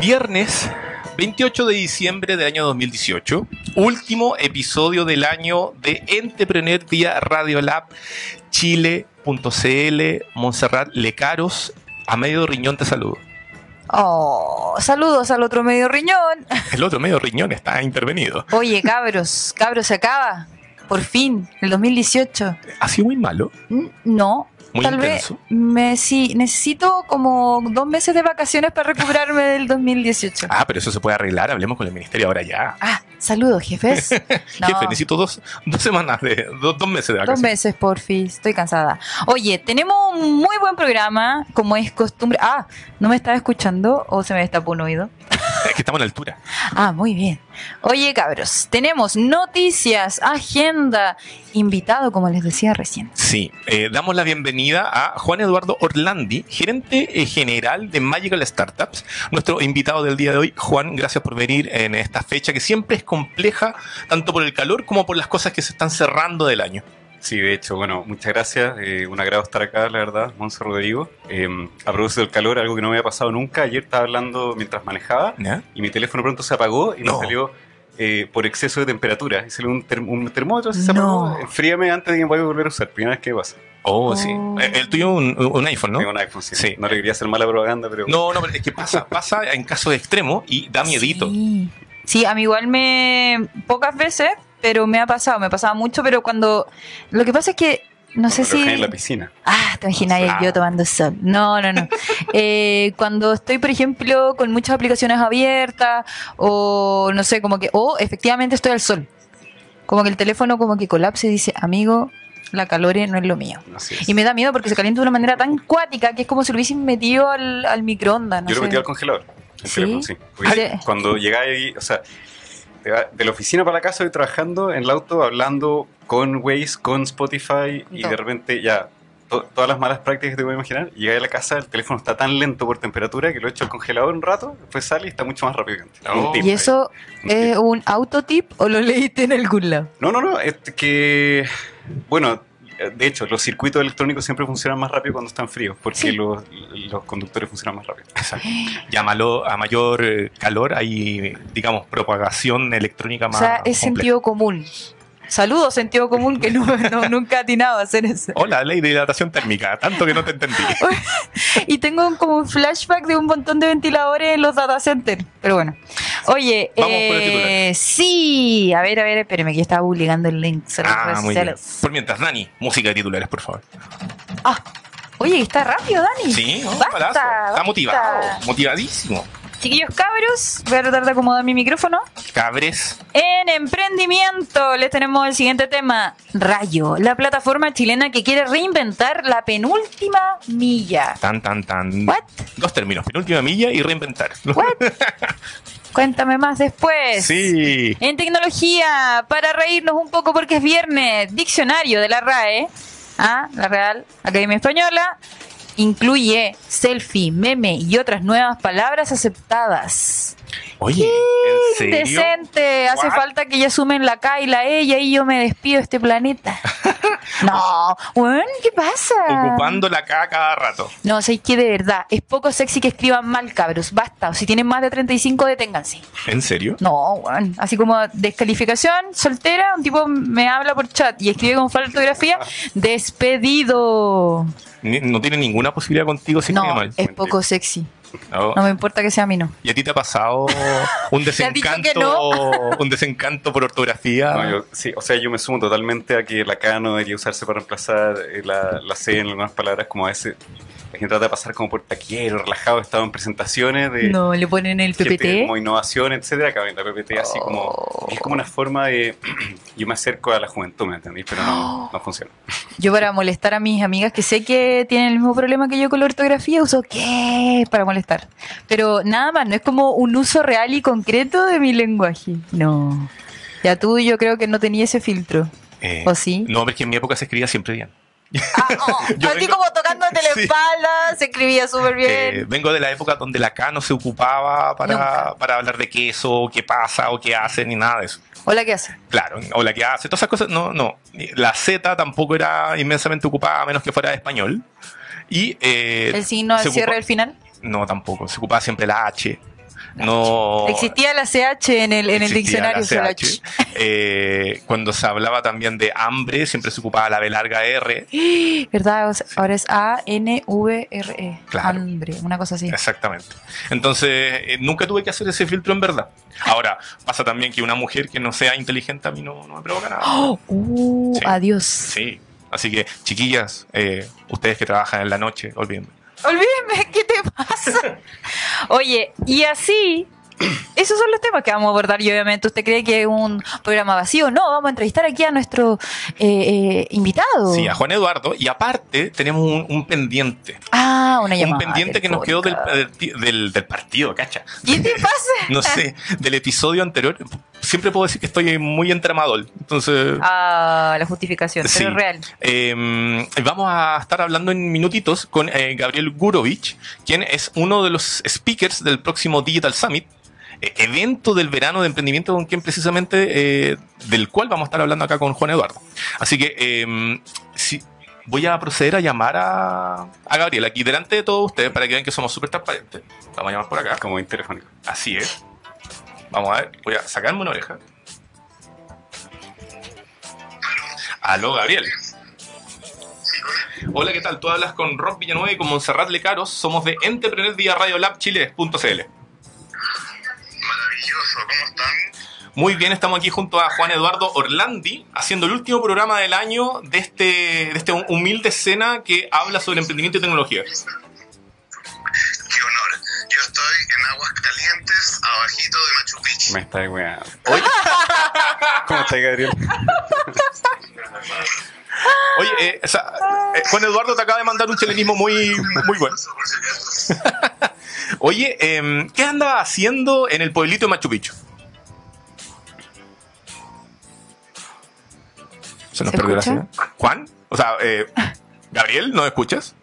Viernes 28 de diciembre del año 2018, último episodio del año de Entrepreneur vía Radiolab Chile.cl, Montserrat Lecaros, a medio riñón te saludo. Oh, saludos al otro medio riñón. El otro medio riñón está intervenido. Oye, cabros, cabros, se acaba. Por fin, el 2018. ¿Ha sido muy malo? No. Muy Tal intenso. vez me, sí, necesito como dos meses de vacaciones para recuperarme del 2018. Ah, pero eso se puede arreglar, hablemos con el ministerio ahora ya. Ah, saludos, jefes. No. Jefe, necesito dos, dos semanas de, dos, dos meses de Dos vacaciones. meses, porfi. Estoy cansada. Oye, tenemos un muy buen programa, como es costumbre. Ah, ¿no me estaba escuchando o se me destapó un oído? Es que estamos en la altura. Ah, muy bien. Oye, cabros, tenemos noticias, agenda, invitado, como les decía recién. Sí, eh, damos la bienvenida a Juan Eduardo Orlandi, gerente eh, general de Magical Startups, nuestro invitado del día de hoy. Juan, gracias por venir en esta fecha que siempre es compleja, tanto por el calor como por las cosas que se están cerrando del año. Sí, de hecho, bueno, muchas gracias. eh, un agrado estar acá, la verdad, Monse Rodrigo. Eh, a propósito del calor, algo que no me había pasado nunca. Ayer estaba hablando mientras manejaba ¿Ya? y mi teléfono pronto se apagó y No. me salió eh, por exceso de temperatura. Y salió un, term- un termómetro, así se No. apagó. Enfríame antes de que me vaya a volver a usar. Primera vez que pasa. Oh, sí. Oh. Eh, El tuyo un, un iPhone, ¿no? Tengo un iPhone, sí. Sí. No le quería hacer mala propaganda, pero... No, no, pero es que pasa, pasa en casos extremos y da miedito. Sí. Sí, a mí igual me. pocas veces, pero me ha pasado, me pasaba mucho, pero cuando. Lo que pasa es que. No sé si. en la piscina. Ah, te imaginas Ah. yo tomando sol. No, no, no. Eh, cuando estoy, por ejemplo, con muchas aplicaciones abiertas, o no sé, como que. O efectivamente estoy al sol. Como que el teléfono, como que colapsa y dice, amigo, la calor no es lo mío. Y me da miedo porque se calienta de una manera tan cuática que es como si lo hubiesen metido al, al microondas. No Yo lo sé. metí al congelador. El ¿Sí? teléfono, sí. Porque Cuando ahí, o sea, de de la oficina para la casa, estoy trabajando en el auto, hablando con Waze, con Spotify, y de repente ya, to- todas las malas prácticas que te voy a imaginar, llegué a la casa, el teléfono está tan lento por temperatura que lo echo al congelador un rato, después sale y está mucho más rápido que antes. ¿Y eso Un es tip. un autotip o lo leíste en algún lado? No, no, no, es que, bueno, de hecho, los circuitos electrónicos siempre funcionan más rápido cuando están fríos, porque Sí. los, los conductores funcionan más rápido. Exacto. Llámalo a mayor eh, calor, hay, digamos, propagación electrónica O más. sea, es compleja. sentido común. Saludos, sentido común, que no, no- nunca he atinado a hacer eso. Hola, ley de hidratación térmica, tanto que no te entendí. Y tengo como un flashback de un montón de ventiladores en los data centers. Pero bueno. Oye, Vamos con el eh, titular. sí. A ver, a ver, espérame, que yo estaba publicando el link. sobre las Ah, redes muy bien. Por mientras, Dani, música de titulares, por favor. Ah, oye, está rápido, Dani. Sí, ¿no? Basta, Palazo. Está motivado, motivadísimo. Chiquillos cabros, voy a tratar de acomodar mi micrófono. Cabres. En emprendimiento les tenemos el siguiente tema. Rayo, la plataforma chilena que quiere reinventar la penúltima milla. Tan, tan, tan. What? Dos términos, penúltima milla y reinventar. What? Cuéntame más después. Sí. En tecnología, para reírnos un poco porque es viernes, diccionario de la RAE, ¿ah? la Real Academia Española, incluye selfie, meme y otras nuevas palabras aceptadas. Oye, ¿en serio? Decente, hace What? falta que ya sumen la K y la E y ahí yo me despido de este planeta. no, weón, ¿qué pasa? Ocupando la K cada rato. No, sé que de verdad, es poco sexy que escriban mal, cabros. Basta. O si tienen más de 35, deténganse. ¿En serio? No, weón. Así como descalificación, soltera, un tipo me habla por chat y escribe con falta de ortografía, despedido. Ni- No tiene ninguna posibilidad contigo si escribe No, mal. es poco sexy. No. No me importa que sea a mí, no. ¿Y a ti te ha pasado un ¿Te has dicho que desencanto, un desencanto por ortografía? No, yo- sí, o sea, yo me sumo totalmente a que la K no debería usarse para reemplazar eh, la, la C en algunas palabras, como a veces la gente trata de pasar como por taquero, relajado, he estado en presentaciones de No, le ponen el gente PPT. como innovación, etcétera, acá en la PPT así como Oh. es como una forma de yo me acerco a la juventud, ¿me entendís? Pero no, no funciona. Yo para molestar a mis amigas que sé que tienen el mismo problema que yo con la ortografía, uso qué para molestar. Pero nada más, no es como un uso real y concreto de mi lenguaje. No. Ya tú yo creo que no tenía ese filtro. Eh, ¿O sí? No, porque en mi época se escribía siempre bien. Ah, oh, Yo así vengo- como tocándote la Sí. espalda, se escribía súper bien. Eh, vengo de la época donde la K no se ocupaba para, para hablar de queso, qué pasa o qué hace, ni nada de eso. Hola, ¿qué hace? Claro, o la que hace, todas esas cosas, no, no. La Z tampoco era inmensamente ocupada, a menos que fuera de español. Y, eh, El signo del cierre del final. No, tampoco. Se ocupaba siempre la H. No. Existía la CH en el, en el diccionario. la CH. Eh, cuando se hablaba también de hambre, siempre se ocupaba la B larga R. ¿Verdad? O sea, Ahora es A-N-V-R-E. Claro. E. Hambre, una cosa así. Exactamente. Entonces, eh, nunca tuve que hacer ese filtro en verdad. Ahora, pasa también que una mujer que no sea inteligente a mí no, no me provoca nada. ¡Oh! Uh, Sí. Adiós. Sí. Así que, chiquillas, eh, ustedes que trabajan en la noche, olvídenme. Olvídeme, ¿qué te pasa? Oye, y así, esos son los temas que vamos a abordar y obviamente usted cree que es un programa vacío. No, vamos a entrevistar aquí a nuestro eh, eh, invitado. Sí, a Juan Eduardo. Y aparte, tenemos un, un pendiente. Ah, una Un llamada. pendiente del que nos quedó del, del, del- del partido, cacha. ¿Qué te pasa? No sé, del episodio anterior. Siempre puedo decir que estoy muy entramador. Entonces, Ah, la justificación, Sí. pero es real. Eh, vamos a estar hablando en minutitos con eh, Gabriel Gurovich, quien es uno de los speakers del próximo Digital Summit, eh, evento del verano de emprendimiento con quien precisamente eh, del cual vamos a estar hablando acá con Juan Eduardo. Así que eh, sí, voy a proceder a llamar a, a Gabriel aquí delante de todos ustedes para que vean que somos súper transparentes. Vamos a llamar por acá. Como interfónico. Así es. Vamos a ver, voy a sacarme una oreja. Aló, Gabriel. Hola, ¿qué tal? Tú hablas con Rob Villanueva y con Montserrat Lecaros. Somos de Entrepreneur vía Radio Lab Chile.cl. Maravilloso, ¿cómo están? Muy bien, estamos aquí junto a Juan Eduardo Orlandi, haciendo el último programa del año de este, de este humilde escena que habla sobre emprendimiento y tecnología. Yo estoy en aguas calientes, abajito de Machu Picchu. Me está weando. Oye, ¿Cómo está, Gabriel? oye eh, o sea, eh, Juan Eduardo te acaba de mandar un chilenismo muy, muy bueno. Oye, em, ¿qué anda haciendo en el pueblito de Machu Picchu? Se nos ¿Se perdió la señal. ¿Juan? O sea, eh, Gabriel, ¿no escuchas?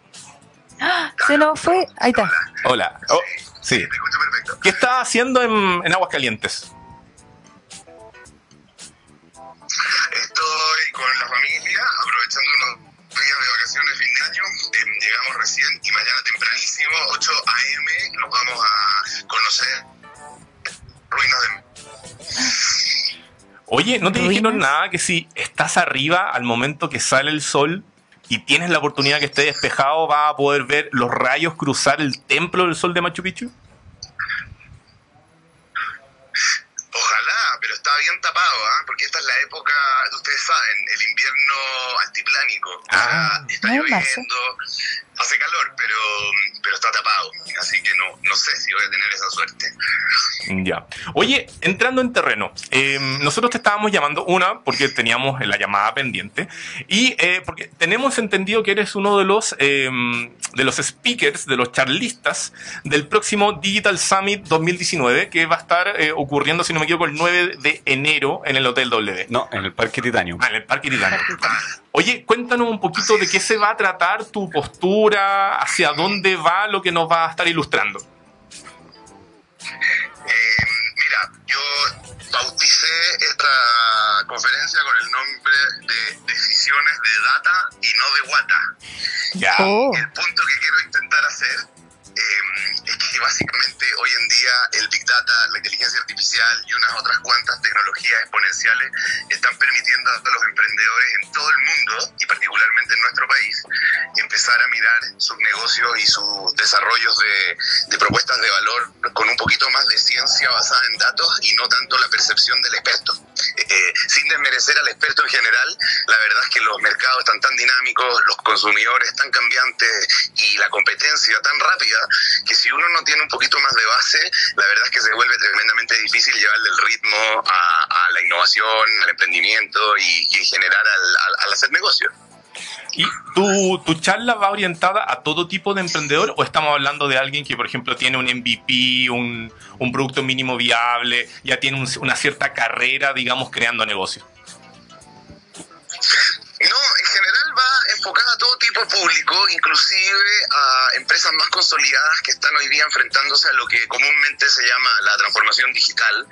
Se nos fue. Ahí está. Hola. Oh, sí. Te escucho perfecto. ¿Qué está haciendo en, en Aguascalientes? Estoy con la familia, aprovechando unos días de vacaciones, fin de año. Eh, llegamos recién y mañana tempranísimo, 8 a.m., nos vamos a conocer ruinas de... Oye, ¿no te ¿Ruinas? dijeron nada que si estás arriba al momento que sale el sol y tienes la oportunidad que esté despejado, vas a poder ver los rayos cruzar el templo del sol de Machu Picchu? Ojalá, pero está bien tapado, ¿ah? porque esta es la época, ustedes saben, el invierno altiplánico. O sea, Ah. está No es marzo. lloviendo, hace calor, pero, pero está tapado. Así que no, no sé si voy a tener esa suerte. Ya. Oye, entrando en terreno, eh, nosotros te estábamos llamando, una, porque teníamos la llamada pendiente, y eh, porque tenemos entendido que eres uno de los, eh, de los speakers, de los charlistas del próximo Digital Summit 2019, que va a estar eh, ocurriendo, si no me equivoco, el 9 de enero en el Hotel W. No, en el Parque Titanio. Ah, en el Parque Titano. Oye, cuéntanos un poquito de qué se va a tratar tu postura, hacia dónde va lo que nos va a estar ilustrando. Eh, mira, yo bauticé esta conferencia con el nombre de Decisiones de Data y no de Wata. Ya. Oh. El punto que quiero intentar hacer eh, es que básicamente hoy en día el Big Data, la inteligencia artificial y unas otras cuantas tecnologías exponenciales están permitiendo a los emprendedores en todo el mundo y particularmente en nuestro país empezar a mirar sus negocios y sus desarrollos de, de propuestas de valor con un poquito más de ciencia basada en datos y no tanto la percepción del experto. Eh, eh, sin desmerecer al experto en general, la verdad es que los mercados están tan dinámicos, los consumidores tan cambiantes y la competencia tan rápida que si uno no tiene un poquito más de base, la verdad es que se vuelve tremendamente difícil llevarle el ritmo a, a la innovación, al emprendimiento y, y en general al, al- al hacer negocios. ¿Y tu, tu charla va orientada a todo tipo de emprendedor o estamos hablando de alguien que, por ejemplo, tiene un MVP, un, un producto mínimo viable, ya tiene un- una cierta carrera, digamos, creando negocios? No, en general enfocada a todo tipo de público, inclusive a empresas más consolidadas que están hoy día enfrentándose a lo que comúnmente se llama la transformación digital,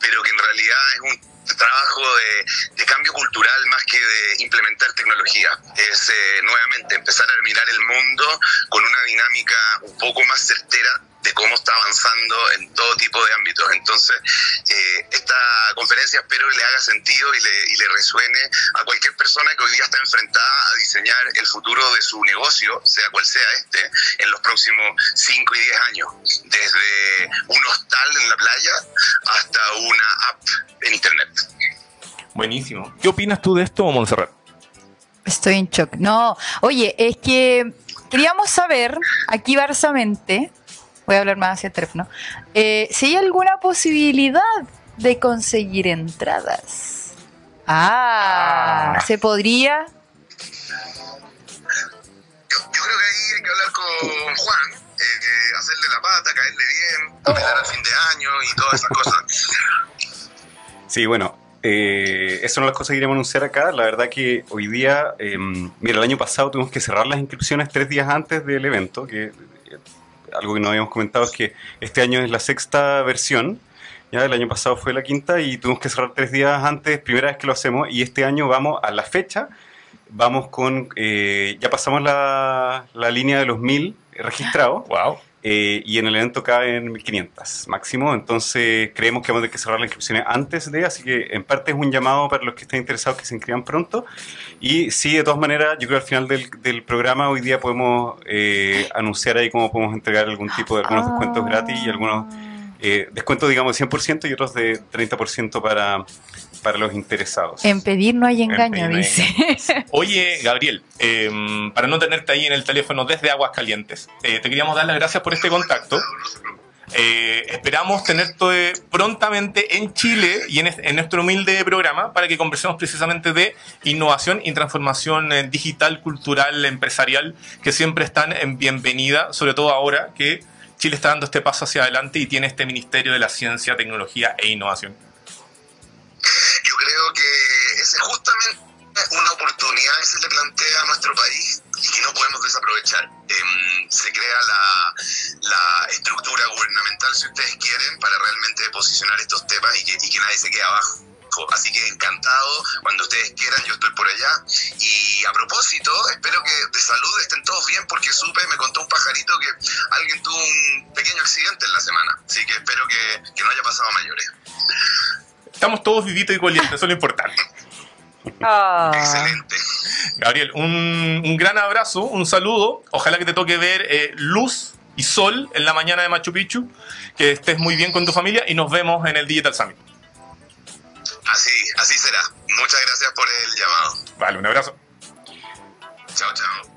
pero que en realidad es un trabajo de, cambio cultural más que de implementar tecnología. Es eh, nuevamente empezar a mirar el mundo con una dinámica un poco más certera de cómo está avanzando en todo tipo de ámbitos. Entonces, eh, esta conferencia espero le haga sentido y le, y le, resuene a cualquier persona que hoy día está enfrentada a diseñar el futuro de su negocio, sea cual sea este, en los próximos 5 y 10 años. Desde un hostal en la playa hasta una app en Internet. Buenísimo. ¿Qué opinas tú de esto, Montserrat? Estoy en shock. No, oye, es que queríamos saber aquí barsamente voy a hablar más hacia el teléfono, eh, si hay alguna posibilidad de conseguir entradas. Ah, ¿se podría? Yo, yo, creo que ahí hay que hablar con Juan, eh, hacerle la pata, caerle bien, apelar al fin de año y todas esas cosas. Sí, bueno, eh, esas son las cosas que queríamos anunciar acá. La verdad que hoy día, eh, mira, el año pasado tuvimos que cerrar las inscripciones tres días antes del evento, que algo que no habíamos comentado es que este año es la sexta versión. Ya el año pasado fue la quinta y tuvimos que cerrar tres días antes, primera vez que lo hacemos, y este año vamos a la fecha, vamos con, eh, ya pasamos la, la, línea de los mil registrados. Wow. Eh, y en el evento caen 1500 máximo, entonces creemos que vamos a tener que cerrar las inscripciones antes de, así que en parte es un llamado para los que estén interesados que se inscriban pronto. Y sí, de todas maneras, yo creo que al final del, del programa hoy día podemos eh, anunciar ahí cómo podemos entregar algún tipo de algunos descuentos gratis y algunos eh, descuentos, digamos, de 100% y otros de 30% para para los interesados. En pedir no hay engaño, dice. Oye, Gabriel, eh, para no tenerte ahí en el teléfono desde Aguascalientes, eh, te queríamos dar las gracias por este contacto. Eh, esperamos tenerte prontamente en Chile y en, en, nuestro humilde programa para que conversemos precisamente de innovación y transformación digital, cultural, empresarial, que siempre están en bienvenida, sobre todo ahora que Chile está dando este paso hacia adelante y tiene este Ministerio de la Ciencia, Tecnología e Innovación creo que esa es justamente una oportunidad que se le plantea a nuestro país y que no podemos desaprovechar. Eh, se crea la, la, estructura gubernamental, si ustedes quieren, para realmente posicionar estos temas y que, y que nadie se quede abajo. Así que encantado, cuando ustedes quieran, yo estoy por allá. Y a propósito, espero que de salud estén todos bien, porque supe, me contó un pajarito que alguien tuvo un pequeño accidente en la semana. Así que espero que, que no haya pasado a mayores estamos todos vivitos y colientes, eso es lo importante. Ah. Excelente. Gabriel, un, un, gran abrazo, un saludo. Ojalá que te toque ver eh, luz y sol en la mañana de Machu Picchu. Que estés muy bien con tu familia y nos vemos en el Digital Summit. Así, así será. Muchas gracias por el llamado. Vale, un abrazo. Chao, chao.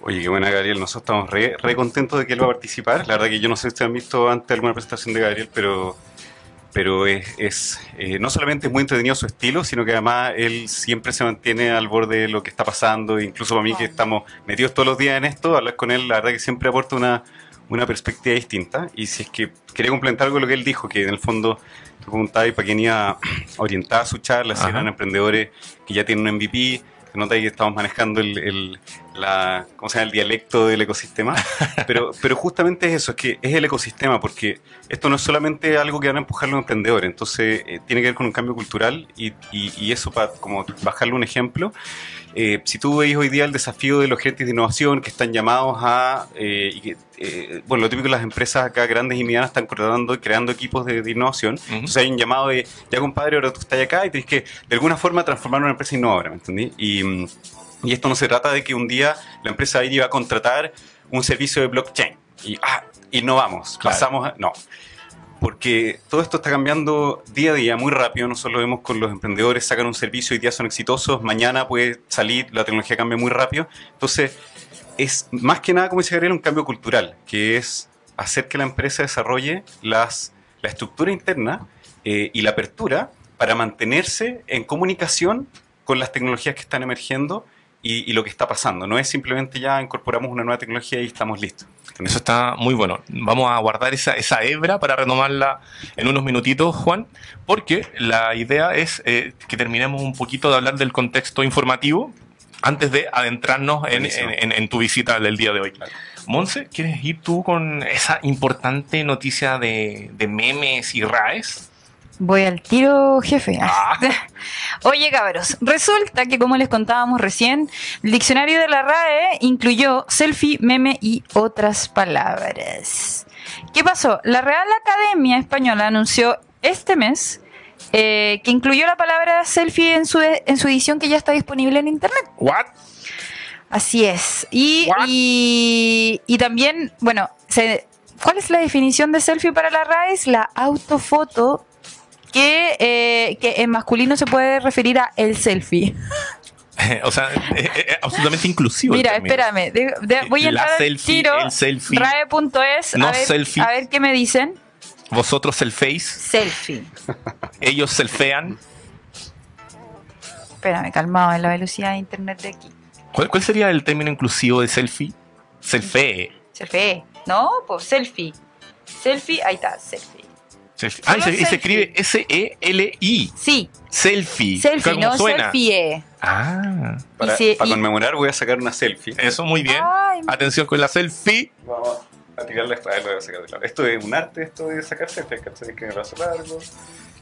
Oye, qué buena, Gabriel. Nosotros estamos re, re contentos de que él va a participar. La verdad que yo no sé si ustedes han visto antes alguna presentación de Gabriel, pero pero es, es eh, no solamente es muy entretenido su estilo, sino que además él siempre se mantiene al borde de lo que está pasando, incluso para mí que estamos metidos todos los días en esto, hablar con él, la verdad que siempre aporta una, una perspectiva distinta. Y si es que quería complementar algo de lo que él dijo, que en el fondo te preguntaba para quién iba orientada su charla, si eran emprendedores que ya tienen un MVP, se nota que estamos manejando el, el, la, ¿cómo se llama? el dialecto del ecosistema, pero, pero justamente es eso, es que es el ecosistema, porque esto no es solamente algo que van a empujar los emprendedores, entonces eh, tiene que ver con un cambio cultural y, y, y eso para como bajarle un ejemplo. Eh, si tú veis hoy día el desafío de los gerentes de innovación que están llamados a, eh, eh, bueno, lo típico las empresas acá grandes y medianas están contratando y creando equipos de, de innovación, uh -huh. entonces hay un llamado de, ya compadre, ahora tú estás acá y tienes que de alguna forma transformar una empresa innovadora, ¿me entendí? Y, y esto no se trata de que un día la empresa ahí va a contratar un servicio de blockchain. Y, ah, innovamos, claro. pasamos a, no. Porque todo esto está cambiando día a día muy rápido, nosotros lo vemos con los emprendedores, sacan un servicio y día son exitosos, mañana puede salir, la tecnología cambia muy rápido, entonces es más que nada, como dice Gabriel, un cambio cultural, que es hacer que la empresa desarrolle las, la estructura interna eh, y la apertura para mantenerse en comunicación con las tecnologías que están emergiendo y, y, lo que está pasando. No es simplemente ya incorporamos una nueva tecnología y estamos listos. Eso está muy bueno. Vamos a guardar esa, esa hebra para retomarla en unos minutitos, Juan, porque la idea es eh, que terminemos un poquito de hablar del contexto informativo antes de adentrarnos en, en- en- tu visita del día de hoy. Monse, ¿quieres ir tú con esa importante noticia de, de memes y RAES? Voy al tiro, jefe. Ah. Oye, cabros, resulta que como les contábamos recién, el diccionario de la RAE incluyó selfie, meme y otras palabras. ¿Qué pasó? La Real Academia Española anunció este mes eh, que incluyó la palabra selfie en su, en su edición que ya está disponible en internet. ¿What? Así es. Y, What? y, y también, bueno, se- ¿cuál es la definición de selfie para la RAE? Es la autofoto que, eh, que en masculino se puede referir a el selfie. o sea, es, es- es absolutamente inclusivo. Mira, espérame, de- de- voy a entrar selfie, tiro, el selfie. RAE.es, No a, ver, selfie. a ver qué me dicen. Vosotros selféis, Selfie. ellos selfean. Espérame, calmado, en la velocidad de internet de aquí. ¿Cuál, cuál sería el término inclusivo de selfie? Selfie. Selfie. No, pues selfie. Selfie, ahí está, selfie. Selfie. Ah, y se, y se escribe S-E-L-I. Sí, Selfie. selfie, ¿Cómo no suena? selfie. Ah, Para, si- para y- conmemorar voy a sacar una selfie. eso muy bien. Ay, Atención con la selfie. Vamos a tirarla esta vez, lo voy a sacar de lado. Esto es un arte, esto de sacar selfies, ¿cachai? Que el brazo largo.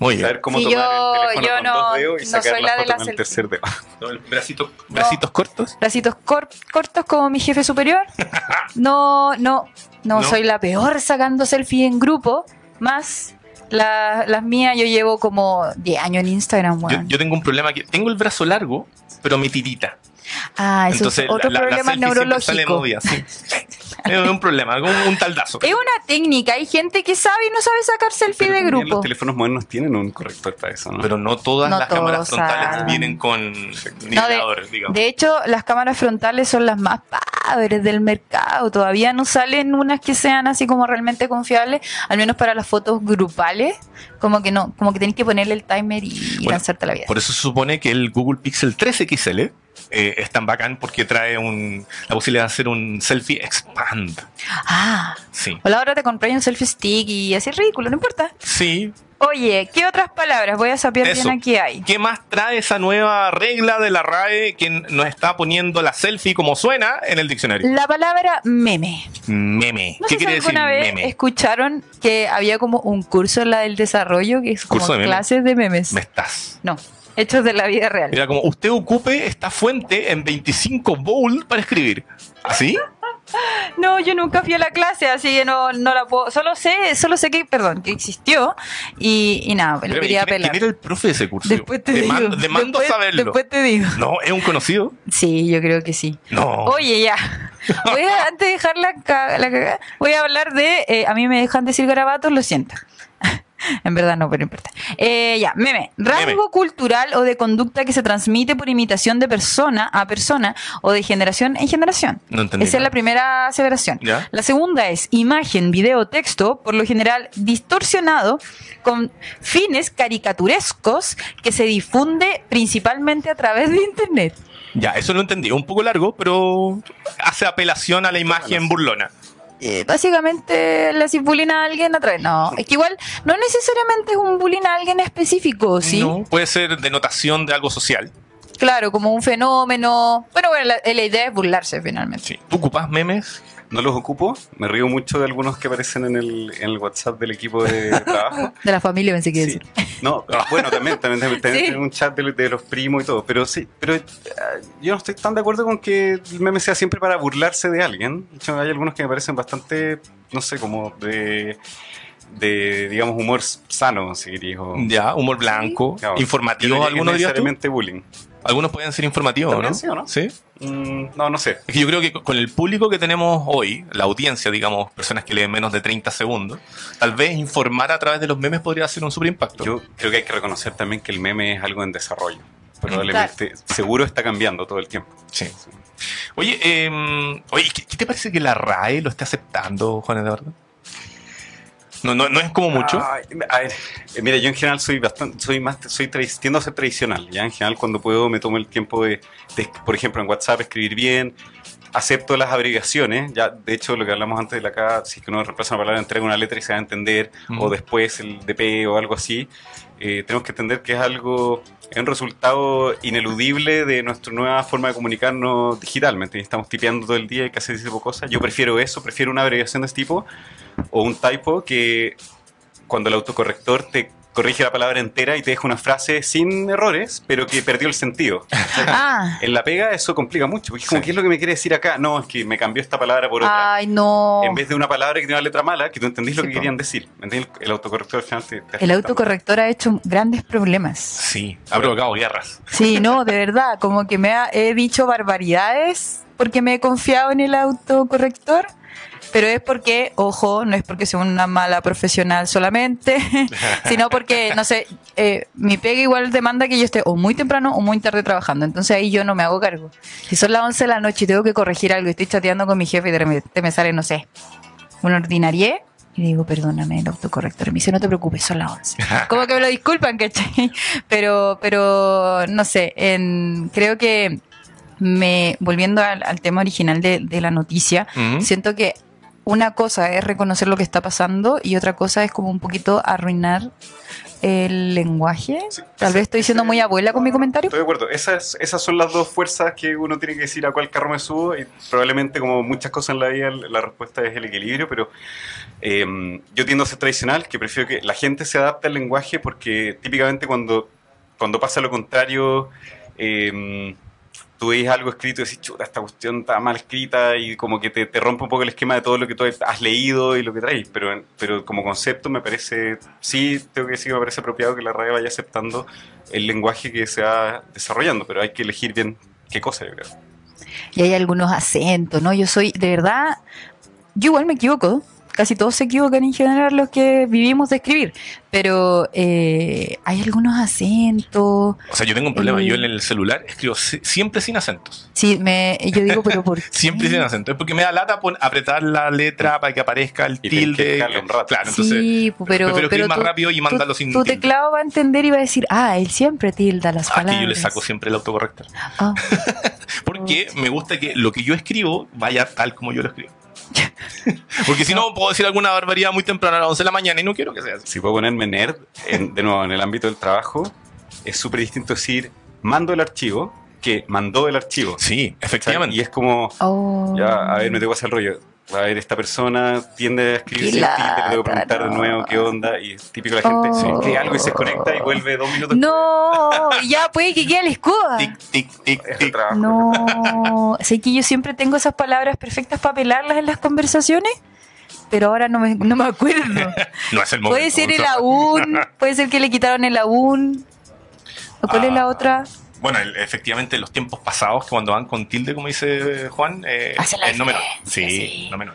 Muy bien. Saber cómo Sí, tomar yo- el teléfono yo con no- dos dedos y no sacar soy la la de foto la con el tercer dedo. Bracito- bracitos cortos. bracitos cor- cortos como mi jefe superior. No, no, no, No. soy la peor sacando selfie en grupo. Más la- las mías, yo llevo como 10 años en Instagram, Yo, weón. yo tengo un problema que tengo el brazo largo, pero me tirita. Ah, eso Entonces, es otro la, la- la problema siempre sale neurológico. movida, sí. Es un problema, un, un taldazo. Es una técnica, hay gente que sabe y no sabe sacar selfie Pero de grupo. Los teléfonos modernos tienen un corrector para eso, ¿no? Pero no todas No las cámaras frontales saben. vienen con No, de, nivelador, digamos. de hecho, las cámaras frontales son las más padres del mercado. Todavía no salen unas que sean así como realmente confiables, al menos para las fotos grupales. Como que no, como que tenés que ponerle el timer y, y Bueno, lanzarte la vida. Por eso se supone que el Google Pixel 3 XL eh, es tan bacán porque trae un, la posibilidad de hacer un selfie expand. Ah, Sí. o la hora te compré un selfie stick y así es ridículo, no importa. Sí. Oye, ¿qué otras palabras? Voy a saber bien aquí hay. ¿Qué más trae esa nueva regla de la RAE que nos está poniendo la selfie como suena en el diccionario? La palabra meme. Meme. No ¿Qué sé si quiere decir alguna vez meme? escucharon que había como un curso en la del desarrollo que es como ¿Curso de meme? clases de memes. Me estás. No, hechos de la vida real. Mira, como usted ocupe esta fuente en 25 bold para escribir. ¿Así? No, yo nunca fui a la clase, así que no, no la puedo. Solo sé, solo sé que, perdón, que existió y, y nada, lo Espérame, quería ¿quién, apelar. quién era el profe de ese curso? Después te digo. después, saberlo. Después te digo. No, es un conocido. Sí, yo creo que sí. No. Oye, ya. Voy a, antes de dejar la, la cagada, voy a hablar de. eh, a mí me dejan decir garabatos, lo siento. En verdad no, pero no importa. Eh, ya, meme. Rasgo Meme. cultural o de conducta que se transmite por imitación de persona a persona o de generación en generación. No entendí Esa es la primera aseveración. Ya. La segunda es imagen, video, texto, por lo general distorsionado con fines caricaturescos que se difunde principalmente a través de Internet. Ya, eso lo entendí. Un poco largo, pero hace apelación a la imagen burlona. Eh, básicamente le haces bullying a alguien a través. No, es que igual no necesariamente es un bullying a alguien específico, ¿sí? No, puede ser denotación de algo social. Claro, como un fenómeno. Bueno, bueno, la, la idea es burlarse finalmente. Sí. ¿Tú ocupas memes? No los ocupo, me río mucho de algunos que aparecen en el, en el WhatsApp del equipo de trabajo. De la familia pensé que Sí. decir. No, bueno, también, también, también, también Sí. un chat de, de los primos y todo, pero sí, pero eh, yo no estoy tan de acuerdo con que el meme sea siempre para burlarse de alguien. De hecho, hay algunos que me parecen bastante, no sé, como de, de digamos, humor sano, si queréis. o- Ya, humor blanco, informativo, algunos tú? necesariamente bullying. Algunos pueden ser informativos, ¿no? sí, ¿o no? Sí. Mm, no, no sé. Es que yo creo que con el público que tenemos hoy, la audiencia, digamos, personas que leen menos de 30 segundos, tal vez informar a través de los memes podría ser un super impacto. Yo creo que hay que reconocer también que el meme es algo en desarrollo. Probablemente, seguro está cambiando todo el tiempo. Sí. Oye, eh, oye ¿qué, qué te parece que la RAE lo esté aceptando, Juan Eduardo? No, no, no es como mucho. A ver, eh, mira, yo en general soy bastante, soy más, soy tiendo a ser tradicional. Ya en general cuando puedo me tomo el tiempo de, de, por ejemplo, en WhatsApp escribir bien. acepto las abreviaciones. Ya, de hecho, lo que hablamos antes de la acá, si es que uno reemplaza una palabra, entrega una letra y se va a entender, Mm. o después el DP o algo así, eh, tenemos que entender que es algo, es un resultado ineludible de nuestra nueva forma de comunicarnos digitalmente. Estamos tipeando todo el día y hacer ese tipo de cosas. Yo prefiero eso, prefiero una abreviación de este tipo o un typo que cuando el autocorrector te corrige la palabra entera y te deja una frase sin errores, pero que perdió el sentido. Ah, En la pega eso complica mucho, porque es como, Sí. ¿qué es lo que me quiere decir acá? No, es que me cambió esta palabra por otra. ay, no. En vez de una palabra que tiene una letra mala, que tú entendís lo que po. querían decir. ¿Me entiendes? El autocorrector al final te, te El autocorrector ha hecho grandes problemas. Sí, ha provocado guerras. Sí, no, de verdad, como que me ha- he dicho barbaridades porque me he confiado en el autocorrector, pero es porque, ojo, no es porque sea una mala profesional solamente, sino porque, no sé, eh, mi pega igual demanda que yo esté o muy temprano o muy tarde trabajando, entonces ahí yo no me hago cargo. Si son las 11 de la noche y tengo que corregir algo y estoy chateando con mi jefe y de repente me sale, no sé, una ordinarie. Y digo, perdóname, el autocorrector. Me dice, no te preocupes, son las 11. Como que me lo disculpan, ¿cachai? Pero, pero no sé, en, creo que me, volviendo al, al tema original de, de la noticia, siento que una cosa es reconocer lo que está pasando y otra cosa es como un poquito arruinar el lenguaje. Sí, Tal vez estoy siendo muy abuela con mi comentario. Estoy de acuerdo. Esas, esas son las dos fuerzas que uno tiene que decir a cuál carro me subo. Y probablemente, como muchas cosas en la vida, la respuesta es el equilibrio. Pero eh, yo tiendo a ser tradicional, que prefiero que la gente se adapte al lenguaje, porque típicamente cuando, cuando pasa lo contrario, eh, tú ves algo escrito y decís, chuta, esta cuestión está mal escrita y como que te, te rompe un poco el esquema de todo lo que tú has leído y lo que traes. Pero, pero como concepto me parece, sí, tengo que decir que me parece apropiado que la radio vaya aceptando el lenguaje que se va desarrollando, pero hay que elegir bien qué cosa, yo creo. Y hay algunos acentos, ¿no? Yo soy, de verdad, yo igual me equivoco. Casi todos se equivocan en general los que vivimos de escribir. Pero eh, hay algunos acentos. O sea, yo tengo un problema. Eh. Yo en el celular escribo si- siempre sin acentos. Sí, me, yo digo, pero ¿por qué? Siempre sin acento. Es porque me da lata apretar la letra para que aparezca el Y que tilde. dejarlo un rato. Claro, entonces. sí, pu- pero, prefiero pero más tu- rápido y mandarlo sin Tu tilde. teclado va a entender y va a decir, ah, él siempre tilda las Aquí palabras. yo le saco siempre el autocorrector. Ah, Porque me gusta que lo que yo escribo vaya tal como yo lo escribo. Porque si no, puedo decir alguna barbaridad muy temprano a las 11 de la mañana y no quiero que sea así. Si puedo ponerme nerd, en- de nuevo, en el ámbito del trabajo, es súper distinto decir mando el archivo que mandó el archivo. Sí, efectivamente. Y es como, oh. ya, a ver, me tengo que hacer el rollo. A ver, esta persona tiende a escribir sin tengo que lata, preguntar de no. nuevo qué onda. Y es típico la gente, Oh. se escribe algo y se desconecta y vuelve dos minutos No, ya puede que quede la escoba. Tic, tic, tic, tic. trabajo. No, sé que yo siempre tengo esas palabras perfectas para pelarlas en las conversaciones, pero ahora no me, no me acuerdo. No es el momento. Puede ser el aún, puede ser que le quitaron el aún. ¿O ¿Cuál es la Ah. otra? Bueno, el- efectivamente, los tiempos pasados, que cuando van con tilde, como dice Juan, eh, Hace la es no menor. Sí, sí. no menor.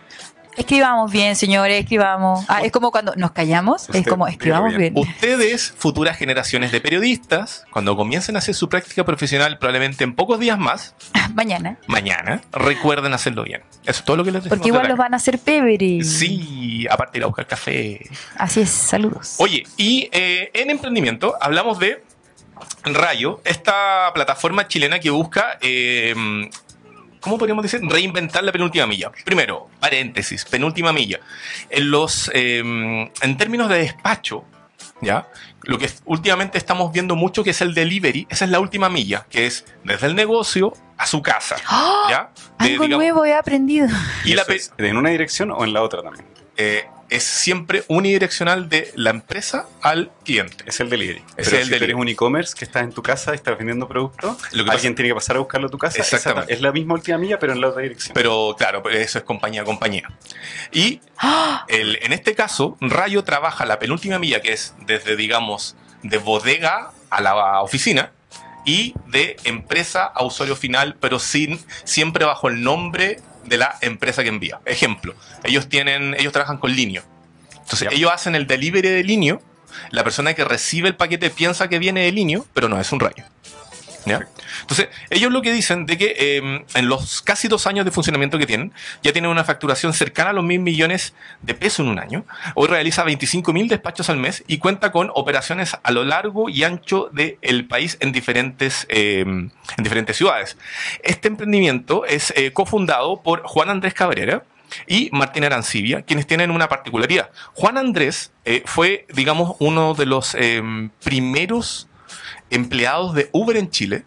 Escribamos bien, señores, escribamos. Ah, es como cuando nos callamos, es como escribamos bien. Ustedes, futuras generaciones de periodistas, cuando comiencen a hacer su práctica profesional, probablemente en pocos días más, Mañana. mañana, recuerden hacerlo bien. Eso es todo lo que les decimos. Porque igual los van a hacer pebre. Sí, aparte de ir a buscar café. Así es, saludos. Oye, y eh, en emprendimiento hablamos de Rayo, esta plataforma chilena que busca, eh, ¿cómo podríamos decir? Reinventar la penúltima milla. Primero, paréntesis, penúltima milla. En los, eh, en términos de despacho, ¿ya? Lo que últimamente estamos viendo mucho que es el delivery, esa es la última milla, que es desde el negocio a su casa, ¡Ah! ¿ya? De, Algo digamos, nuevo he aprendido. Y ¿Y la es en una dirección o en la otra también? eh, es siempre unidireccional de la empresa al cliente. Es el delivery. Es Pero el si tú delivery. eres un e-commerce que estás en tu casa y estás vendiendo productos, Lo que pasa- alguien tiene que pasar a buscarlo a tu casa. Exactamente. Esa- Es la misma última milla, pero en la otra dirección. Pero claro, eso es compañía a compañía. Y ¡Ah! el- en este caso, Rayo trabaja la penúltima milla, que es desde, digamos, de bodega a la oficina y de empresa a usuario final, pero sin siempre bajo el nombre de la empresa que envía. Ejemplo, ellos tienen, ellos trabajan con Linio. Entonces, ellos hacen el delivery de Linio. La persona que recibe el paquete piensa que viene de Linio, pero no es un Rayo. ¿Ya? Entonces, ellos lo que dicen de que eh, en los casi dos años de funcionamiento que tienen, ya tienen una facturación cercana a los mil millones de pesos en un año. Hoy realiza 25 mil despachos al mes y cuenta con operaciones a lo largo y ancho del país en diferentes, eh, en diferentes ciudades. Este emprendimiento es eh, cofundado por Juan Andrés Cabrera, y Martín Arancibia, quienes tienen una particularidad. Juan Andrés eh, fue, digamos, uno de los eh, primeros empleados de Uber en Chile.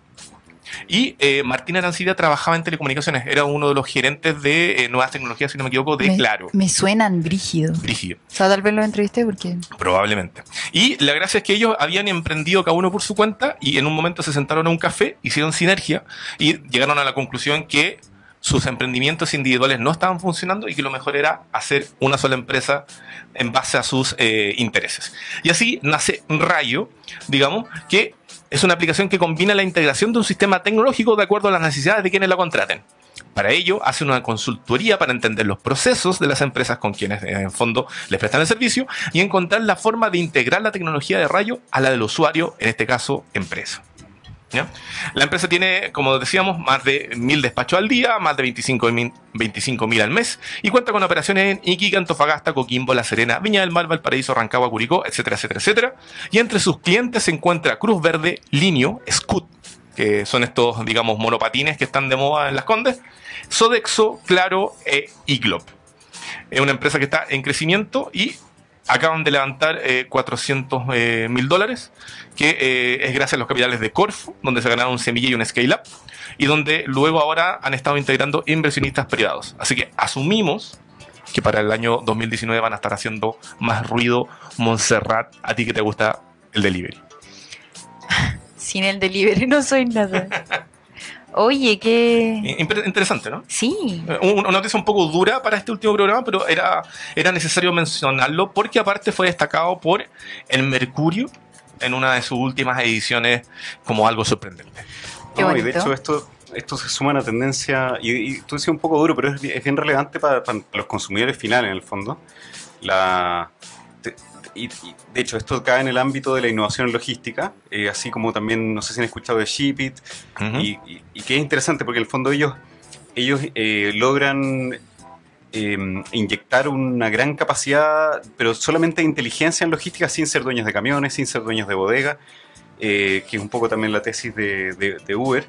Y eh, Martín Arancibia trabajaba en telecomunicaciones, era uno de los gerentes de eh, nuevas tecnologías, si no me equivoco, de me, Claro. Me suenan brígido. Brígido, O sea, tal vez lo entrevisté porque. probablemente. Y la gracia es que ellos habían emprendido cada uno por su cuenta y en un momento se sentaron a un café, hicieron sinergia y llegaron a la conclusión que sus emprendimientos individuales no estaban funcionando y que lo mejor era hacer una sola empresa en base a sus eh, intereses. Y así nace Rayo, digamos, que es una aplicación que combina la integración de un sistema tecnológico de acuerdo a las necesidades de quienes la contraten. Para ello, hace una consultoría para entender los procesos de las empresas con quienes, eh, en fondo, les prestan el servicio y encontrar la forma de integrar la tecnología de Rayo a la del usuario, en este caso, empresa. La empresa tiene, como decíamos, más de mil despachos al día, más de 25 mil 25 al mes y cuenta con operaciones en Iquique, Antofagasta, Coquimbo, La Serena, Viña del Mar, Valparaíso, Rancagua, Curicó, etcétera, etcétera, etcétera. Y entre sus clientes se encuentra Cruz Verde, Linio, Scoot, que son estos, digamos, monopatines que están de moda en las Condes, Sodexo, Claro e Iglop. Es una empresa que está en crecimiento y acaban de levantar eh, 400 eh, mil dólares, que eh, es gracias a los capitales de Corfu, donde se ganaron un semilla y un scale-up, y donde luego ahora han estado integrando inversionistas privados. Así que asumimos que para el año 2019 van a estar haciendo más ruido Montserrat, a ti que te gusta el delivery. Sin el delivery no soy nada. Oye, qué. Inter- Interesante, ¿no? Sí. Eh, un- Una noticia un poco dura para este último programa, pero era, era necesario mencionarlo porque aparte fue destacado por el Mercurio en una de sus últimas ediciones como algo sorprendente. Qué No, y de hecho esto, esto se suma a una tendencia, y, y tú decías un poco duro, pero es, bi- es bien relevante para, para los consumidores finales en el fondo. La, te- y, y, de hecho, esto cae en el ámbito de la innovación logística, eh, así como también, no sé si han escuchado de Shipit, y, y- y que es interesante porque en el fondo ellos, ellos eh, logran eh, inyectar una gran capacidad, pero solamente de inteligencia en logística sin ser dueños de camiones, sin ser dueños de bodega, eh, que es un poco también la tesis de, de- de Uber.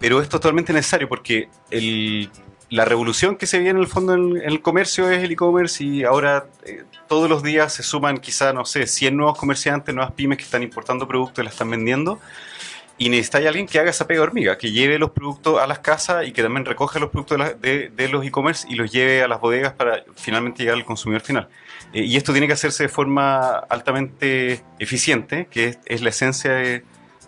Pero es totalmente necesario porque el- la revolución que se viene en el fondo en, el comercio es el e-commerce y ahora eh, todos los días se suman quizá, no sé, 100 nuevos comerciantes, nuevas pymes que están importando productos y la están vendiendo. Y necesita alguien que haga esa pega hormiga, que lleve los productos a las casas y que también recoja los productos de, los e-commerce y los lleve a las bodegas para finalmente llegar al consumidor final. Eh, y esto tiene que hacerse de forma altamente eficiente, que es, la esencia de,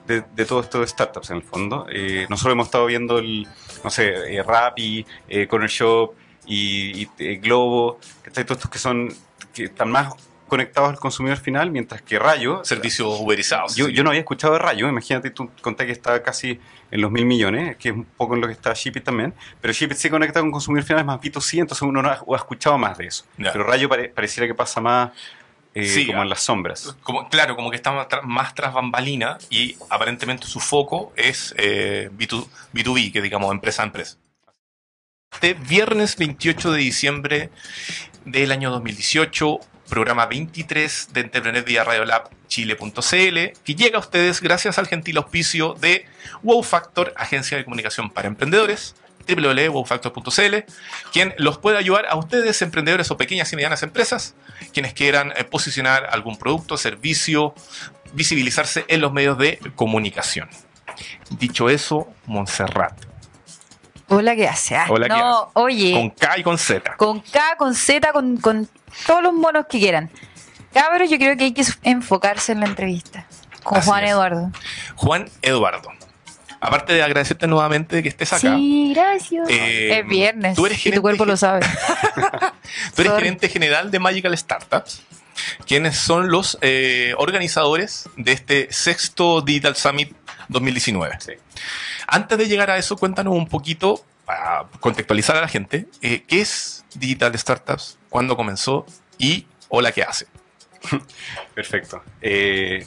de, de todo esto de startups en el fondo. Eh, nosotros hemos estado viendo el, no sé, eh, Rappi, eh, Corner Shop y, y, eh, Globo, que todos estos que son que están más conectados al consumidor final, mientras que Rayo, Servicios uberizados. yo, yo no había escuchado de Rayo, imagínate, tú conté que está casi en los mil millones, que es un poco en lo que está Shipit también, pero Shipit se conecta con consumidor final, es más B2C, entonces uno no ha, escuchado más de eso. Pero Rayo pare- pareciera que pasa más eh, Sí, como ah. en las sombras. Como, claro, como que está más, tra- más tras bambalina y aparentemente su foco es eh, B2, B2B, que digamos empresa a empresa. Este viernes 28 de diciembre del año 2018, programa 23 de Entrepreneur vía Radiolab Chile.cl, que llega a ustedes gracias al gentil auspicio de Wow Factor, agencia de comunicación para emprendedores www.wowfactor.cl, quien los puede ayudar a ustedes, emprendedores o pequeñas y medianas empresas, quienes quieran eh, posicionar algún producto, servicio, visibilizarse en los medios de comunicación. Dicho eso, Montserrat, Hola, ¿qué hace? Ah, Hola, ¿qué no, oye. con K y con Z. con K, con Z, con, con todos los monos que quieran. Cabros, yo creo que hay que enfocarse en la entrevista con Así Juan es. Eduardo. Juan Eduardo. Aparte de agradecerte nuevamente que estés acá, Sí, gracias. Eh, es viernes tú eres y gerente tu cuerpo lo sabe. tú eres sorry. gerente general de Magical Startups, quienes son los eh, organizadores de este sexto Digital Summit 2019. Sí. Antes de llegar a eso, cuéntanos un poquito, para contextualizar a la gente, eh, ¿qué es Digital Startups? ¿Cuándo comenzó? Y hola, ¿qué hace? Perfecto. Eh,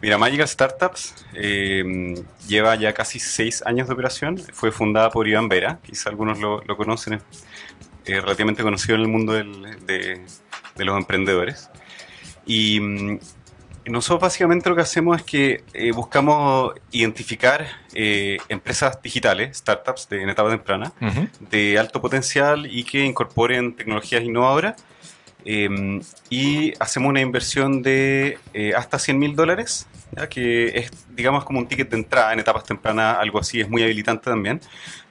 mira, Magical Startups eh, lleva ya casi seis años de operación. Fue fundada por Iván Vera, quizá algunos lo, lo conocen, es eh, relativamente conocido en el mundo del- de, de los emprendedores. Y mm, nosotros básicamente lo que hacemos es que eh, buscamos identificar empresas digitales, startups de, en etapa temprana, de alto potencial y que incorporen tecnologías innovadoras. Eh, y hacemos una inversión de eh, hasta 100 mil dólares, que es, digamos, como un ticket de entrada en etapas tempranas, algo así, es muy habilitante también.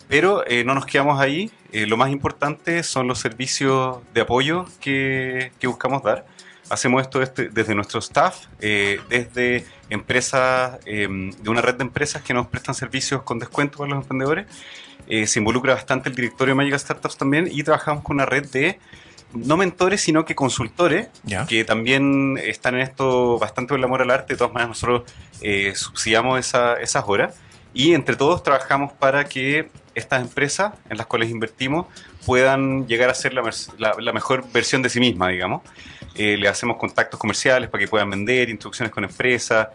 Pero eh, no nos quedamos ahí. eh, lo más importante son los servicios de apoyo que, que buscamos dar. Hacemos esto este- desde nuestro staff, eh, desde empresas, eh, de una red de empresas que nos prestan servicios con descuento para los emprendedores. Eh, se involucra bastante el directorio de Magical Startups también y trabajamos con una red de no mentores, sino que consultores Ya. que también están en esto bastante con el amor al arte. De todas maneras, nosotros eh, subsidiamos esa- esas horas y entre todos trabajamos para que estas empresas en las cuales invertimos puedan llegar a ser la, la- la mejor versión de sí misma, digamos. Eh, le hacemos contactos comerciales para que puedan vender, instrucciones con empresas.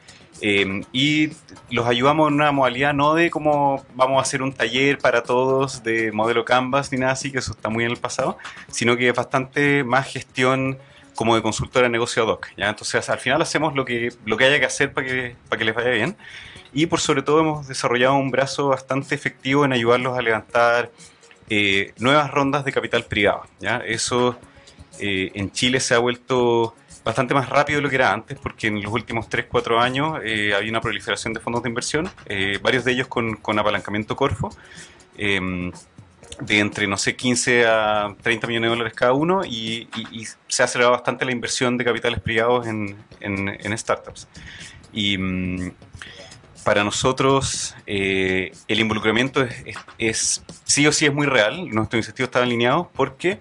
Eh, y los ayudamos en una modalidad no de como vamos a hacer un taller para todos de modelo Canvas ni nada así, que eso está muy en el pasado, sino que es bastante más gestión como de consultora de negocio ad hoc. ¿ya? Entonces, al final hacemos lo que, lo que haya que hacer para que, para que les vaya bien. Y por sobre todo hemos desarrollado un brazo bastante efectivo en ayudarlos a levantar eh, nuevas rondas de capital privado. ¿ya? Eso eh, en Chile se ha vuelto bastante más rápido de lo que era antes, porque en los últimos 3-4 años eh, había una proliferación de fondos de inversión, eh, varios de ellos con, con apalancamiento Corfo. em, de entre, no sé, 15 a 30 millones de dólares cada uno y, se ha acelerado bastante la inversión de capitales privados en, en- startups. Y mm, para nosotros eh, el involucramiento es- sí o sí es muy real, nuestros incentivos están alineados porque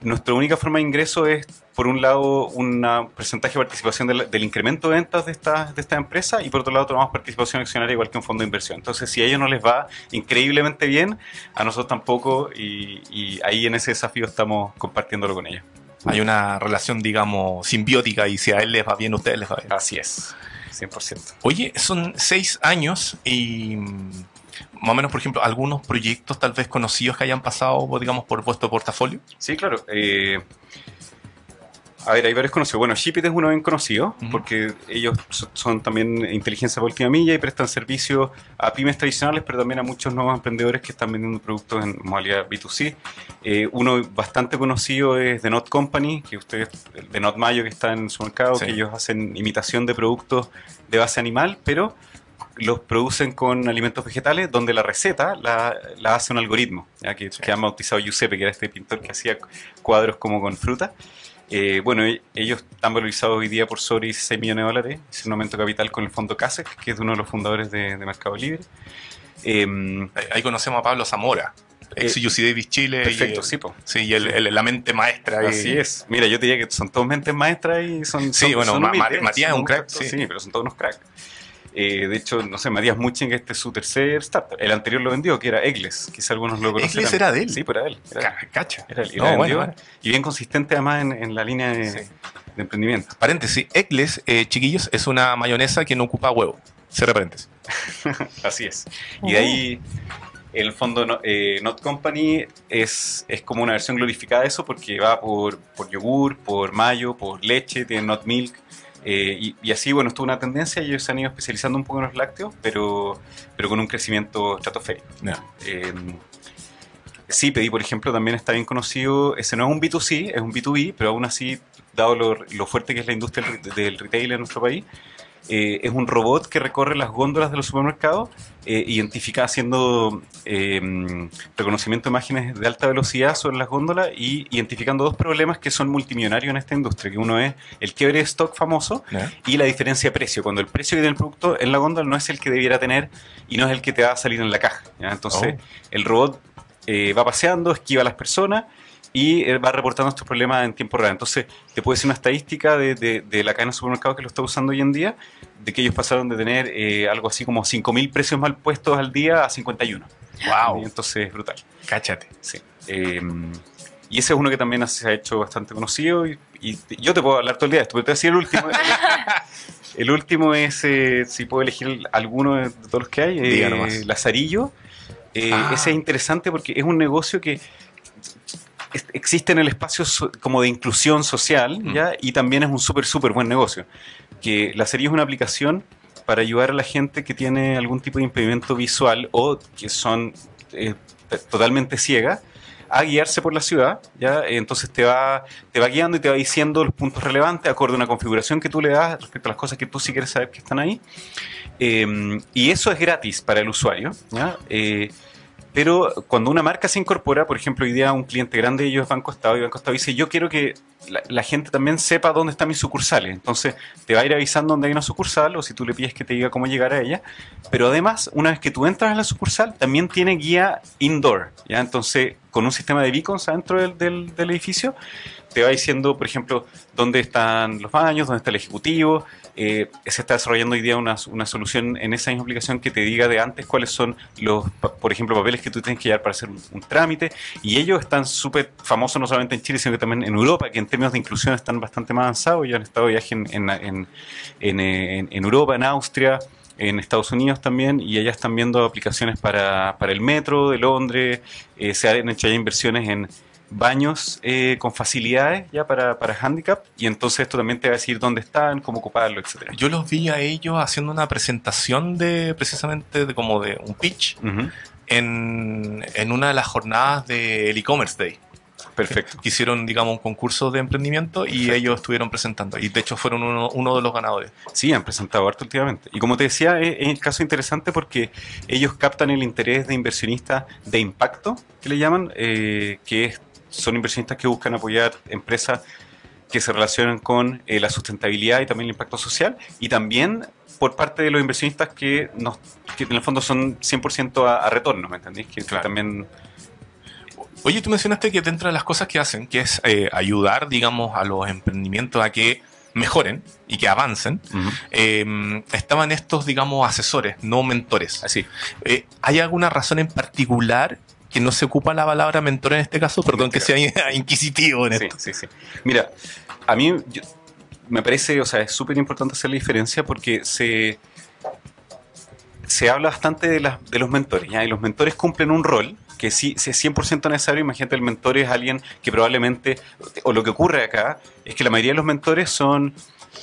nuestra única forma de ingreso es, por un lado, un porcentaje de participación del, del incremento de ventas de esta, de esta empresa y por otro lado tomamos participación accionaria igual que un fondo de inversión. Entonces, si a ellos no les va increíblemente bien, a nosotros tampoco y, y ahí en ese desafío estamos compartiéndolo con ellos. Hay una relación, digamos, simbiótica y si a él les va bien, a ustedes les va bien. Así es, 100%. Oye, son seis años y mm, más o menos, por ejemplo, algunos proyectos tal vez conocidos que hayan pasado, digamos, por vuestro portafolio. Sí, claro. eh, a ver, hay varios conocidos. Bueno, Shipit es uno bien conocido porque ellos so- son también inteligencia por última milla y prestan servicio a pymes tradicionales, pero también a muchos nuevos emprendedores que están vendiendo productos en modalidad B2C. Eh, uno bastante conocido es The Not Company, que ustedes, The Not Mayo, que está en su mercado, Sí. que ellos hacen imitación de productos de base animal, pero los producen con alimentos vegetales, donde la receta la, la hace un algoritmo, ¿ya? Que, que han bautizado Giuseppe, que era este pintor que hacía cuadros como con fruta. Eh, bueno, e- ellos están valorizados hoy día por sobre 16 millones de dólares, es un aumento de capital con el fondo CASEC, que es uno de los fundadores de, de Mercado Libre. Em, Ahí- conocemos a Pablo Zamora, ex Eh, UC Davis Chile. perfecto, y sí, po. Sí, y el- el- la mente maestra. Así es. Mira, yo te diría que son todos mentes maestras y son. Sí, son- bueno, son Matías es un crack, sí. Sí, pero son todos unos cracks. Eh, de hecho, no sé, Matías Muching, este es su tercer startup. El anterior lo vendió, que era Egles. Quizá algunos lo conocen. ¿Egles era de él? Sí, pues era él. Era, Ca- Cacha. era él. Y, No, bueno, vendió, bueno. y bien consistente además en, en la línea de, Sí. de emprendimiento. Paréntesis, Eccles, eh, chiquillos, es una mayonesa que no ocupa huevo. Cierra paréntesis. Así es. Y de ahí, el fondo no- eh, Not Company es, es como una versión glorificada de eso porque va por, por yogur, por mayo, por leche, tiene Not Milk. Eh, y, y así, bueno, estuvo una tendencia ellos se han ido especializando un poco en los lácteos, pero, pero con un crecimiento estratosférico. Ya. Eh, sí, pedí, por ejemplo, también está bien conocido. Ese no es un B2C, es un B2B, pero aún así, dado lo, lo fuerte que es la industria del retail en nuestro país, eh, es un robot que recorre las góndolas de los supermercados, eh, haciendo eh, reconocimiento de imágenes de alta velocidad sobre las góndolas y identificando dos problemas que son multimillonarios en esta industria, que uno es el quiebre de stock famoso y la diferencia de precio, cuando el precio que tiene el producto en la góndola no es el que debiera tener y no es el que te va a salir en la caja. ¿ya? Entonces, Oh. el robot eh, va paseando, esquiva a las personas y eh, va reportando estos problemas en tiempo real. Entonces, te puede decir una estadística de, de- de la cadena de supermercados que lo está usando hoy en día, de que ellos pasaron de tener eh, algo así como 5.000 precios mal puestos al día a 51. Wow. Entonces, es brutal. Cáchate. Sí. Eh, y ese es uno que también se ha hecho bastante conocido. Y, y yo te puedo hablar todo el día de esto, pero te voy a decir el último. el último es, eh, si puedo elegir alguno de todos los que hay, eh. Lazarillo. Eh, Ah. Ese es interesante porque es un negocio que existe en el espacio so- como de inclusión social, Mm. ¿ya? Y también es un súper, súper buen negocio. Que Lazarillo es una aplicación para ayudar a la gente que tiene algún tipo de impedimento visual o que son eh, totalmente ciegas a guiarse por la ciudad, ¿ya? Entonces te va, te va guiando y te va diciendo los puntos relevantes acorde a una configuración que tú le das respecto a las cosas que tú sí quieres saber que están ahí. Eh, y eso es gratis para el usuario, ¿ya? Eh, pero cuando una marca se incorpora, por ejemplo, hoy día un cliente grande de ellos Banco Estado y Banco Estado dice, yo quiero que la, gente también sepa dónde están mis sucursales. Entonces te va a ir avisando dónde hay una sucursal o si tú le pides que te diga cómo llegar a ella. Pero además, una vez que tú entras a la sucursal, también tiene guía indoor. ¿ya? Entonces, con un sistema de beacons adentro del, del- edificio, te va diciendo, por ejemplo, dónde están los baños, dónde está el ejecutivo. Eh, se está desarrollando hoy día una, una solución en esa misma aplicación que te diga de antes cuáles son los, por ejemplo, papeles que tú tienes que llevar para hacer un, trámite. Y ellos están súper famosos no solamente en Chile, sino que también en Europa, que términos de inclusión están bastante más avanzados. Ya han estado de viaje en, en, en, Europa, en Austria, en Estados Unidos también, y ellas están viendo aplicaciones para, para el metro de Londres. Eh, se han hecho ya inversiones en baños eh, con facilidades ya para, para handicap, y entonces esto también te va a decir dónde están, cómo ocuparlo, etcétera. Yo los vi a ellos haciendo una presentación de precisamente de como de un pitch en, en una de las jornadas del e-commerce day. Perfecto. Que hicieron, digamos, un concurso de emprendimiento y Perfecto. ellos estuvieron presentando. Y de hecho fueron uno, uno de los ganadores. Sí, han presentado harto últimamente. Y como te decía, es, es el caso interesante porque ellos captan el interés de inversionistas de impacto, que le llaman, eh, que es- son inversionistas que buscan apoyar empresas que se relacionan con eh, la sustentabilidad y también el impacto social, y también por parte de los inversionistas que, nos, que en el fondo son 100% a, a retorno, ¿me entendés? Que Claro. también... Oye, tú mencionaste que dentro de las cosas que hacen, que es eh, ayudar, digamos, a los emprendimientos a que mejoren y que avancen, eh, estaban estos, digamos, asesores, no mentores. Así. Eh, ¿Hay alguna razón en particular que no se ocupa la palabra mentor en este caso? Perdón que sea inquisitivo en Sí, esto. sí, sí. Mira, a mí yo- me parece, o sea, es súper importante hacer la diferencia porque se, se habla bastante de, las- de los mentores, ¿ya? Y los mentores cumplen un rol que sí, sí es 100% necesario. Imagínate, el mentor es alguien que probablemente, o lo que ocurre acá, es que la mayoría de los mentores son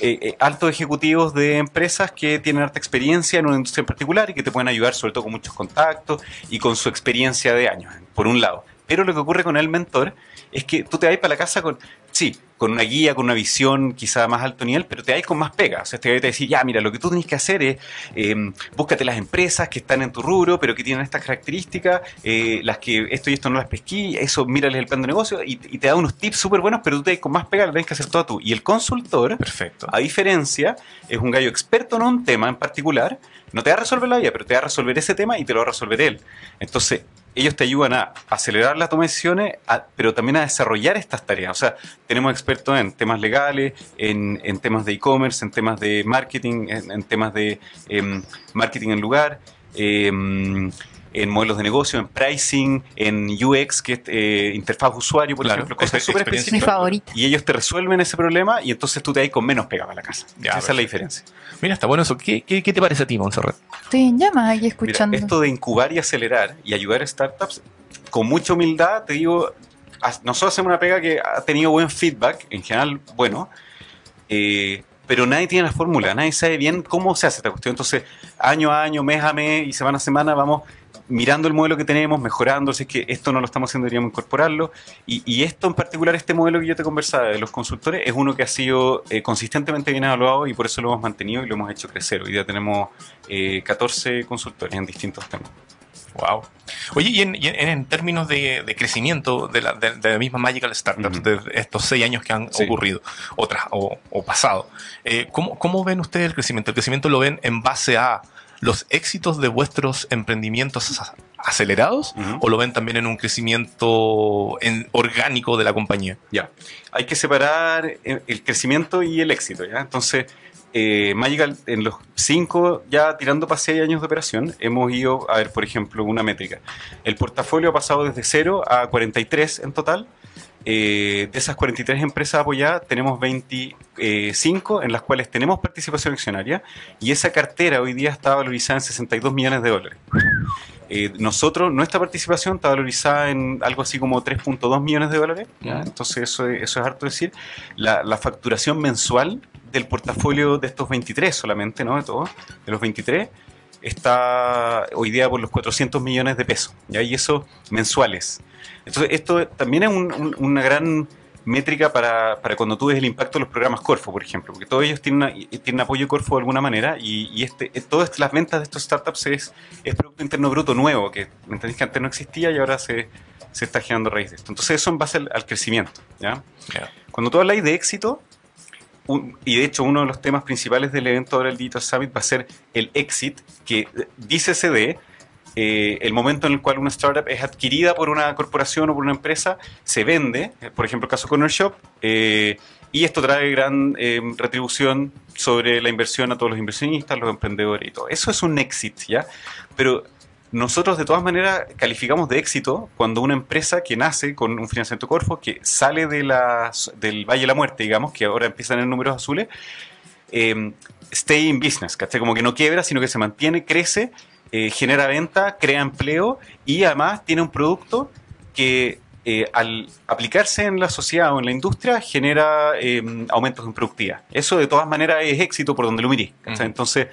eh, eh, altos ejecutivos de empresas que tienen harta experiencia en una industria en particular y que te pueden ayudar sobre todo con muchos contactos y con su experiencia de años, por un lado. Pero lo que ocurre con el mentor es que tú te vas para la casa con, sí, con una guía, con una visión quizá más alto nivel, pero te vas con más pega. O sea, te va a decir, ya, mira, lo que tú tienes que hacer es, eh, búscate las empresas que están en tu rubro, pero que tienen estas características, eh, las que esto y esto no las pesquí, eso, mírales el plan de negocio y, y te da unos tips súper buenos, pero tú te vas con más pega, lo tienes que hacer todo tú. Y el consultor, Perfecto. a diferencia, es un gallo experto en un tema en particular, no te va a resolver la vida, pero te va a resolver ese tema y te lo va a resolver él. Entonces, ellos te ayudan a acelerar la toma de decisiones, pero también a desarrollar estas tareas. O sea, tenemos expertos en temas legales, en, en temas de e-commerce, en temas de marketing, en, en temas de em, marketing en lugar, em, en modelos de negocio, en pricing, en UX, que es eh, interfaz usuario, por Claro, ejemplo, cosas súper. Mi específicas. favorita. Y ellos te resuelven ese problema y entonces tú te vas con menos pegada a la casa. Ya, Esa es la diferencia. Mira, está bueno eso. ¿Qué, qué, qué te parece a ti, Montserrat? Estoy en llamas aquí Mira, escuchando. esto de incubar y acelerar y ayudar a startups, con mucha humildad te digo, nosotros hacemos una pega que ha tenido buen feedback, en general bueno, eh, pero nadie tiene la fórmula, nadie sabe bien cómo se hace esta cuestión. Entonces, año a año, mes a mes y semana a semana vamos mirando el modelo que tenemos, mejorando, si es que esto no lo estamos haciendo, deberíamos incorporarlo. Y, y esto en particular, este modelo que yo te conversaba de los consultores, es uno que ha sido eh, consistentemente bien evaluado y por eso lo hemos mantenido y lo hemos hecho crecer. Hoy día tenemos eh, 14 consultores en distintos temas. Wow. Oye, y en, y en- en términos de, de crecimiento de la, de, de la misma Magical Startups, de estos seis años que han Sí. ocurrido otras o, o pasado, eh, ¿cómo, ¿cómo ven ustedes el crecimiento? ¿El crecimiento lo ven en base a los éxitos de vuestros emprendimientos ac- acelerados o lo ven también en un crecimiento en- orgánico de la compañía? Ya. Hay que separar eh, el crecimiento y el éxito, ¿ya? Entonces, eh, Magical, en los cinco, ya tirando para seis años de operación, hemos ido a ver, por ejemplo, una métrica. El portafolio ha pasado desde 0 a 43 en total. Eh, de esas 43 empresas apoyadas, tenemos 25 en las cuales tenemos participación accionaria y esa cartera hoy día está valorizada en 62 millones de dólares. Eh, nosotros, nuestra participación está valorizada en algo así como 3.2 millones de dólares, ¿ya? entonces eso, es- eso es harto decir. La, la facturación mensual del portafolio de estos 23 solamente, ¿no? De todos, de los 23, está hoy día por los 400 millones de pesos, ¿ya? Y eso mensuales. Entonces, esto también es un- un- una gran métrica para, para cuando tú ves el impacto de los programas Corfo, por ejemplo, porque todos ellos tienen, una- tienen apoyo Corfo de alguna manera y, y este, eh, todas las ventas de estos startups es, es Producto Interno Bruto nuevo, que ¿me entendés que antes no existía y ahora se, se está generando raíz de esto. Entonces, eso en base al, al crecimiento, ¿ya? Ya. Cuando tú hablas de éxito, un- y de hecho uno de los temas principales del evento ahora, el Digital Summit, va a ser el exit, que eh, dícese de eh, el momento en el cual una startup es adquirida por una corporación o por una empresa, se vende, eh, por ejemplo el caso Corner Shop, eh, y esto trae gran eh, retribución sobre la inversión a todos los inversionistas, los emprendedores y todo. Eso es un exit, ¿ya? Pero nosotros de todas maneras calificamos de éxito cuando una empresa que nace con un financiamiento Corfo, que sale de la, del Valle de la Muerte, digamos, que ahora empiezan en números azules, eh, stay in business, ¿cachai? Como que no quiebra, sino que se mantiene, crece, eh, genera venta, crea empleo y además tiene un producto que eh, al aplicarse en la sociedad o en la industria genera eh, aumentos en productividad. Eso de todas maneras es éxito por donde lo mirís. Entonces,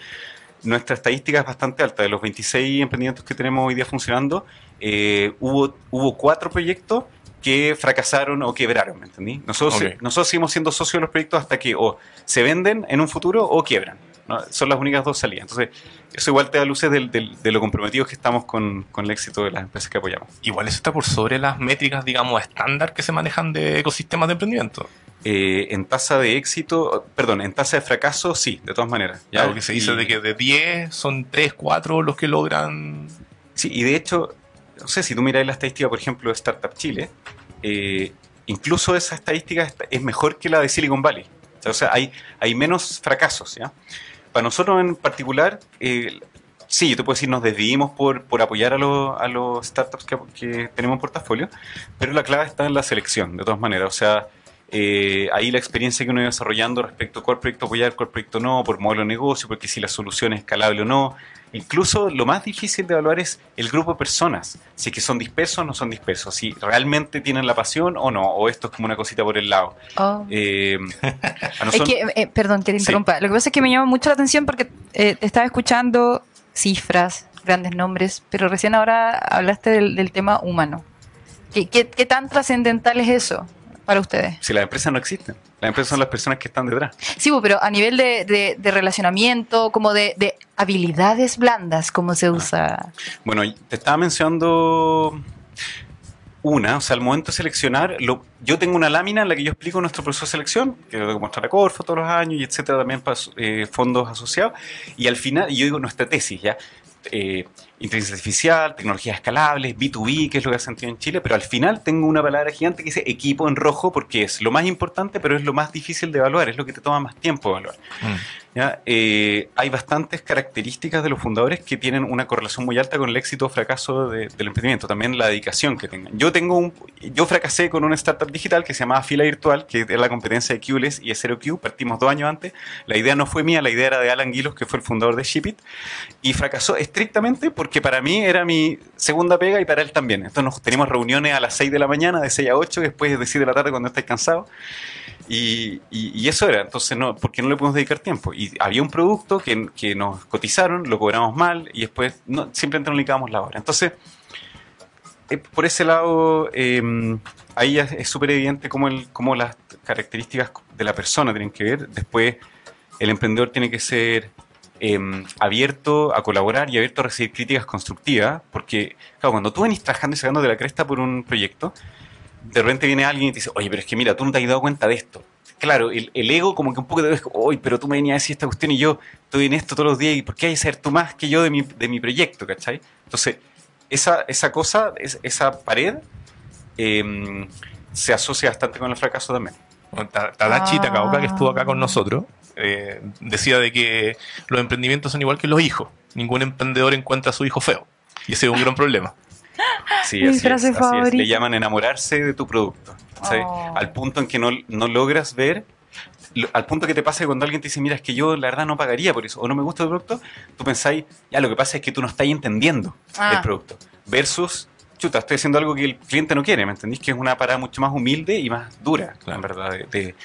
nuestra estadística es bastante alta. De los 26 emprendimientos que tenemos hoy día funcionando, eh, hubo, hubo cuatro proyectos que fracasaron o quebraron, ¿me entendí? Nosotros, nosotros seguimos siendo socios de los proyectos hasta que o se venden en un futuro o quiebran. ¿No? Son las únicas dos salidas. Entonces, eso igual te da luces del- del- de lo comprometidos que estamos con, con el éxito de las empresas que apoyamos. Igual eso está por sobre las métricas, digamos, estándar que se manejan de ecosistemas de emprendimiento. Eh, en tasa de éxito, perdón, en tasa de fracaso, sí, de todas maneras. ¿ya? Algo que se dice Y- de que de 10 son 3, 4 los que logran. Sí, y de hecho, no sé, si tú miras la estadística, por ejemplo, de Startup Chile, eh, incluso esa estadística es- mejor que la de Silicon Valley. O sea, o sea, hay, hay menos fracasos, ¿ya? Para nosotros en particular, eh, sí, yo te puedo decir, nos desvivimos por, por apoyar a, los- a los startups que, que tenemos en portafolio, pero la clave está en la selección, de todas maneras. O sea, eh, ahí la experiencia que uno va desarrollando respecto a cuál proyecto apoyar, cuál proyecto no, por modelo de negocio, porque si la solución es escalable o no. Incluso lo más difícil de evaluar es el grupo de personas, si es que son dispersos o no son dispersos, si realmente tienen la pasión o no, o esto es como una cosita por el lado. Oh. Eh, a Es que, eh, perdón, que te Sí. interrumpa. Lo que pasa es que me llama mucho la atención porque eh, te estaba escuchando cifras, grandes nombres, pero recién ahora hablaste del, del tema humano. ¿Qué, qué, qué tan trascendental es eso para ustedes? si las empresas no existen, las empresas son las personas que están detrás. Sí, pero a nivel de, de- de relacionamiento, como de, de habilidades blandas, como se usa. Bueno, te estaba mencionando una, o sea, al momento de seleccionar, lo- yo tengo una lámina en la que yo explico nuestro proceso de selección, que lo tengo que mostrar a Corfo todos los años y etcétera, también para eh, fondos asociados, y al final, y yo digo nuestra tesis, ¿ya? Eh, inteligencia artificial, tecnologías escalables, B2B, que es lo que ha sentido en Chile, pero al final tengo una palabra gigante que dice equipo en rojo porque es lo más importante, pero es lo más difícil de evaluar, es lo que te toma más tiempo evaluar. ¿ya? Eh, hay bastantes características de los fundadores que tienen una correlación muy alta con el éxito o fracaso de- del emprendimiento, también la dedicación que tengan. Yo tengo un, yo fracasé con una startup digital que se llamaba Fila Virtual, que era la competencia de Qless y de Zero Q, partimos dos años antes. La idea no fue mía, la idea era de Alan Guilos, que fue el fundador de Shipit, y fracasó estrictamente porque para mí era mi segunda pega y para él también. Entonces nos teníamos reuniones a las 6 de la mañana, de 6 a 8, después de 7 de la tarde cuando estáis cansados. Y, eso era, entonces, no, ¿por qué no le podemos dedicar tiempo? Y había un producto que, que nos cotizaron, lo cobramos mal y después no, simplemente no le la hora. Entonces, eh, por ese lado, eh, ahí es súper evidente cómo, cómo las características de la persona tienen que ver. Después, el emprendedor tiene que ser eh, abierto a colaborar y abierto a recibir críticas constructivas, porque, claro, cuando tú venís trabajando y sacando de la cresta por un proyecto, de repente viene alguien y te dice, oye, pero es que mira, tú no te has dado cuenta de esto. Claro, el, el ego como que un poco te ves, oye, pero tú me venías a decir esta cuestión y yo estoy en esto todos los días y ¿por qué hay que ser tú más que yo de mi, de mi proyecto, ¿cachai? Entonces, esa, esa cosa, es- esa pared, eh, se asocia bastante con el fracaso también. Tadachi Ah. Takaoka, que estuvo acá con nosotros, eh, decía de que los emprendimientos son igual que los hijos. Ningún emprendedor encuentra a su hijo feo. Y ese es un gran problema. Sí, Mi así es, frase así es. Le llaman enamorarse de tu producto. Oh. Al punto en que no, no logras ver, lo- al punto que te pasa que cuando alguien te dice, mira, es que yo la verdad no pagaría por eso, o no me gusta el producto, tú pensáis, ya, lo que pasa es que tú no estás entendiendo Ah. el producto. Versus, chuta, estoy haciendo algo que el cliente no quiere, ¿me entendís? Que es una parada mucho más humilde y más dura, Claro. en verdad. de- de-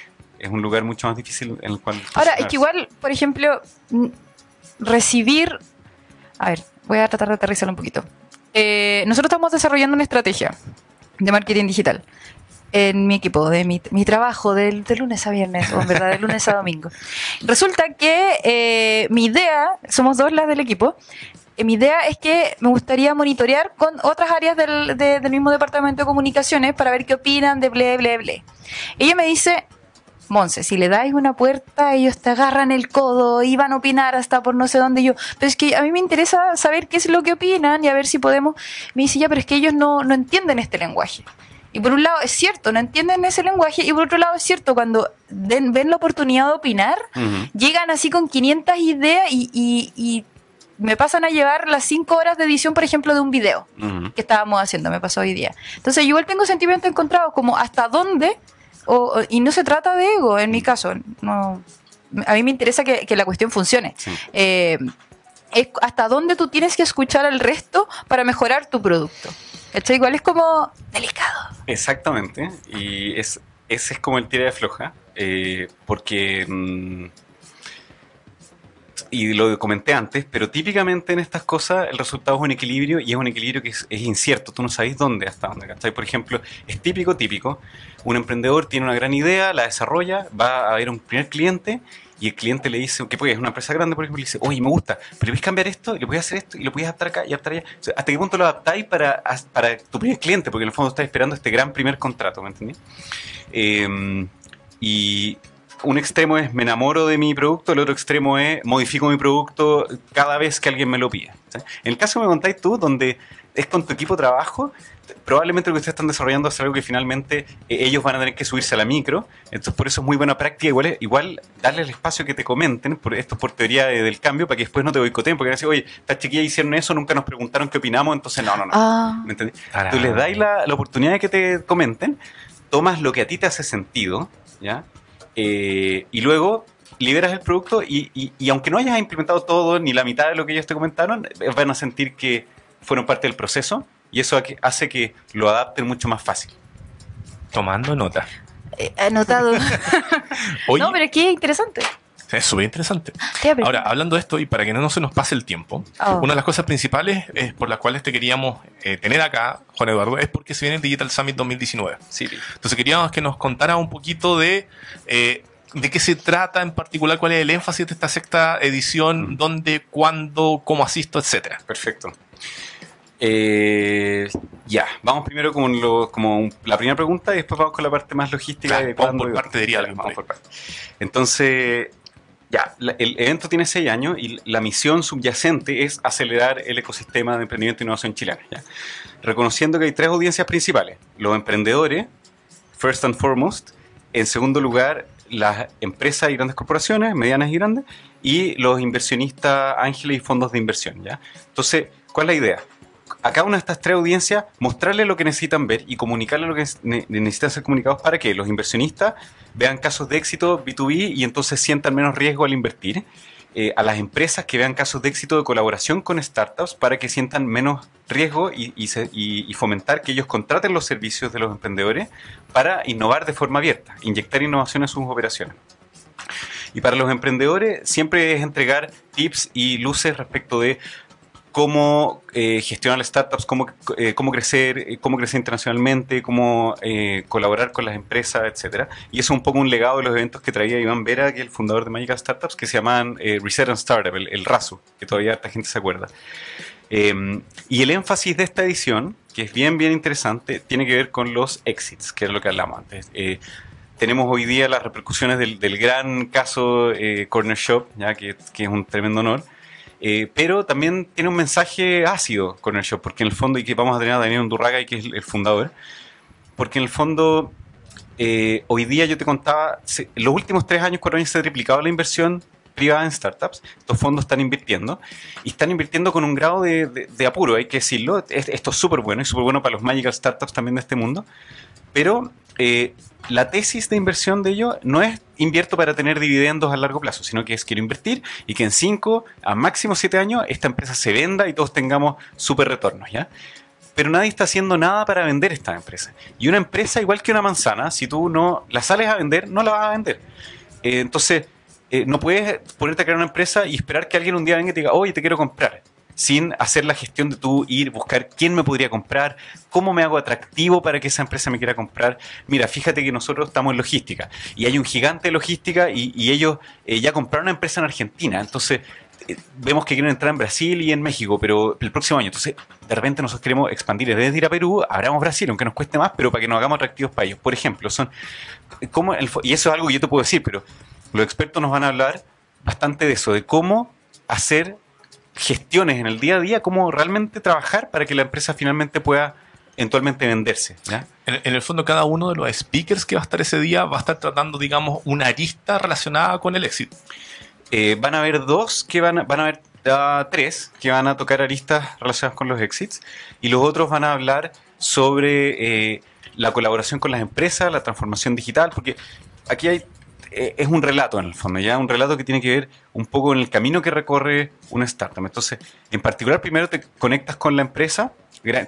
es un lugar mucho más difícil en el cual... Ahora, es que igual, por ejemplo, recibir. A ver, voy a tratar de aterrizarlo un poquito. Eh, nosotros estamos desarrollando una estrategia de marketing digital en mi equipo, de mi, mi trabajo, del, de lunes a viernes, o en verdad, de lunes a domingo. Resulta que eh, mi idea, somos dos las del equipo, eh, mi idea es que me gustaría monitorear con otras áreas del, de- del mismo departamento de comunicaciones para ver qué opinan de ble, ble, ble. Ella me dice, Monse, si le dais una puerta, ellos te agarran el codo y van a opinar hasta por no sé dónde yo. Pero es que a mí me interesa saber qué es lo que opinan y a ver si podemos. Me dice, ya, pero es que ellos no, no entienden este lenguaje. Y por un lado es cierto, no entienden ese lenguaje, y por otro lado es cierto, cuando den- ven la oportunidad de opinar, llegan así con 500 ideas y, y- y me pasan a llevar las 5 horas de edición, por ejemplo, de un video que estábamos haciendo, me pasó hoy día. Entonces, yo igual tengo sentimientos encontrados, como hasta dónde, o- y no se trata de ego, en mi caso, no, a mí me interesa que, que la cuestión funcione. Sí. Eh, es hasta dónde tú tienes que escuchar al resto para mejorar tu producto. Igual es como delicado. Exactamente, y es, ese es como el tira de floja, eh, porque, mm, y lo comenté antes, pero típicamente en estas cosas el resultado es un equilibrio y es un equilibrio que es, incierto, tú no sabes dónde, hasta dónde, ¿cachai? Por ejemplo, es típico, típico, un emprendedor tiene una gran idea, la desarrolla, va a ver un primer cliente y el cliente le dice, que puede, es una empresa grande, por ejemplo, le dice, oye, me gusta, pero puedes cambiar esto, y le puedes hacer esto, y lo puedes adaptar acá y adaptar allá. ¿Hasta qué punto lo adaptáis para, para tu primer cliente? Porque en el fondo estás esperando este gran primer contrato, ¿me entendí? Eh, y un extremo es me enamoro de mi producto, el otro extremo es modifico mi producto cada vez que alguien me lo pide. ¿sí? En el caso que me contáis tú, donde es con tu equipo de trabajo, probablemente lo que ustedes están desarrollando es algo que finalmente eh, ellos van a tener que subirse a la micro, entonces por eso es muy buena práctica, igual, es- igual darle el espacio que te comenten, por, esto es por teoría de- del cambio, para que después no te boicoteen, porque van a decir, oye, estas chiquillas hicieron eso, nunca nos preguntaron qué opinamos, entonces no, no, no. Ah, ¿Me entendí? Tú les dais la, la oportunidad de que te comenten, tomas lo que a ti te hace sentido, ¿ya? Eh, y luego liberas el producto y, y- y aunque no hayas implementado todo ni la mitad de lo que ellos te comentaron, eh, van a sentir que fueron parte del proceso y eso ha- hace que lo adapten mucho más fácil. Tomando nota. eh, anotado. Oye, no, pero es que es interesante. Es súper interesante. Ahora, hablando de esto, y para que no se nos pase el tiempo, Oh. una de las cosas principales eh, por las cuales te queríamos eh, tener acá, Juan Eduardo, es porque se viene el Digital Summit 2019. Sí, Entonces queríamos que nos contara un poquito de eh, de qué se trata en particular, cuál es el énfasis de esta sexta edición, Mm. dónde, cuándo, cómo asisto, etcétera. perfecto. Eh, ya, vamos primero con lo, como un- la primera pregunta y después vamos con la parte más logística. Claro, de vamos por parte, diría Ya, alguien vamos por parte. Entonces, ya, el evento tiene seis años y la misión subyacente es acelerar el ecosistema de emprendimiento e innovación chilena. Reconociendo que hay tres audiencias principales: los emprendedores, first and foremost. En segundo lugar, las empresas y grandes corporaciones, medianas y grandes, y los inversionistas ángeles y fondos de inversión. ¿ya? Entonces, ¿cuál es la idea? A cada una de estas tres audiencias, mostrarles lo que necesitan ver y comunicarles lo que ne- necesitan ser comunicados para que los inversionistas vean casos de éxito B2B y entonces sientan menos riesgo al invertir. Eh, a las empresas que vean casos de éxito de colaboración con startups para que sientan menos riesgo y- y fomentar que ellos contraten los servicios de los emprendedores para innovar de forma abierta, inyectar innovación en sus operaciones. Y para los emprendedores siempre es entregar tips y luces respecto de cómo eh, gestionar las startups, cómo, eh, cómo crecer, eh, cómo crecer internacionalmente, cómo eh, colaborar con las empresas, etcétera. Y eso es un poco un legado de los eventos que traía Iván Vera, que es el fundador de Magical Startups, que se llaman eh, Reset and Startup, el, el RASU, que todavía esta gente se acuerda. Eh, y el énfasis de esta edición, que es bien, bien interesante, tiene que ver con los exits, que es lo que hablamos antes. Eh, tenemos hoy día las repercusiones del, del gran caso eh, Corner Shop, ya que, que es un tremendo honor. Eh, pero también tiene un mensaje ácido Corner Shop, porque en el fondo, y que vamos a tener a Daniel Undurraga, que es el, el fundador, porque en el fondo, eh, hoy día yo te contaba, los últimos tres años, cuatro se ha triplicado la inversión privada en startups. Estos fondos están invirtiendo y están invirtiendo con un grado de, de- de apuro, hay que decirlo. Es- Esto es súper bueno y súper bueno para los magical startups también de este mundo. Pero eh, la tesis de inversión de ellos no es invierto para tener dividendos a largo plazo, sino que es quiero invertir y que en 5 a máximo 7 años esta empresa se venda y todos tengamos súper retornos, ¿ya? Pero nadie está haciendo nada para vender esta empresa. Y una empresa, igual que una manzana, si tú no la sales a vender, no la vas a vender. Eh, entonces, eh, no puedes ponerte a crear una empresa y esperar que alguien un día venga y te diga, oye, te quiero comprar. Sin hacer la gestión de tú ir, buscar quién me podría comprar, cómo me hago atractivo para que esa empresa me quiera comprar. Mira, fíjate que nosotros estamos en logística y hay un gigante de logística y, ellos eh, ya compraron una empresa en Argentina. Entonces, eh, vemos que quieren entrar en Brasil y en México, pero el próximo año. Entonces, de repente nosotros queremos expandir desde ir a Perú, abramos Brasil, aunque nos cueste más, pero para que nos hagamos atractivos para ellos. Por ejemplo, son. ¿cómo el y eso es algo que yo te puedo decir, pero los expertos nos van a hablar bastante de eso, de cómo hacer gestiones en el día a día, cómo realmente trabajar para que la empresa finalmente pueda eventualmente venderse. ¿ya? En, en el fondo, cada uno de los speakers que va a estar ese día va a estar tratando, digamos, una arista relacionada con el éxito. Eh, van a haber dos que van a, van a haber ah, tres que van a tocar aristas relacionadas con los exits y los otros van a hablar sobre eh, la colaboración con las empresas, la transformación digital, porque aquí hay eh, es un relato en el fondo, ya un relato que tiene que ver un poco con el camino que recorre una startup. Entonces, en particular, primero te conectas con la empresa,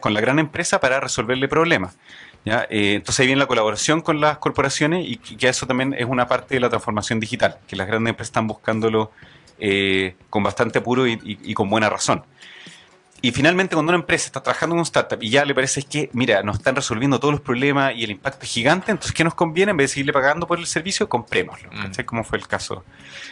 con la gran empresa para resolverle problemas. ¿ya? Eh, entonces ahí viene la colaboración con las corporaciones y que eso también es una parte de la transformación digital, que las grandes empresas están buscándolo eh, con bastante apuro y con buena razón. Y finalmente, cuando una empresa está trabajando en un startup y ya le parece que, mira, nos están resolviendo todos los problemas y el impacto es gigante, entonces, ¿qué nos conviene? En vez de seguirle pagando por el servicio, comprémoslo. Mm. ¿Cachai? Como fue el caso.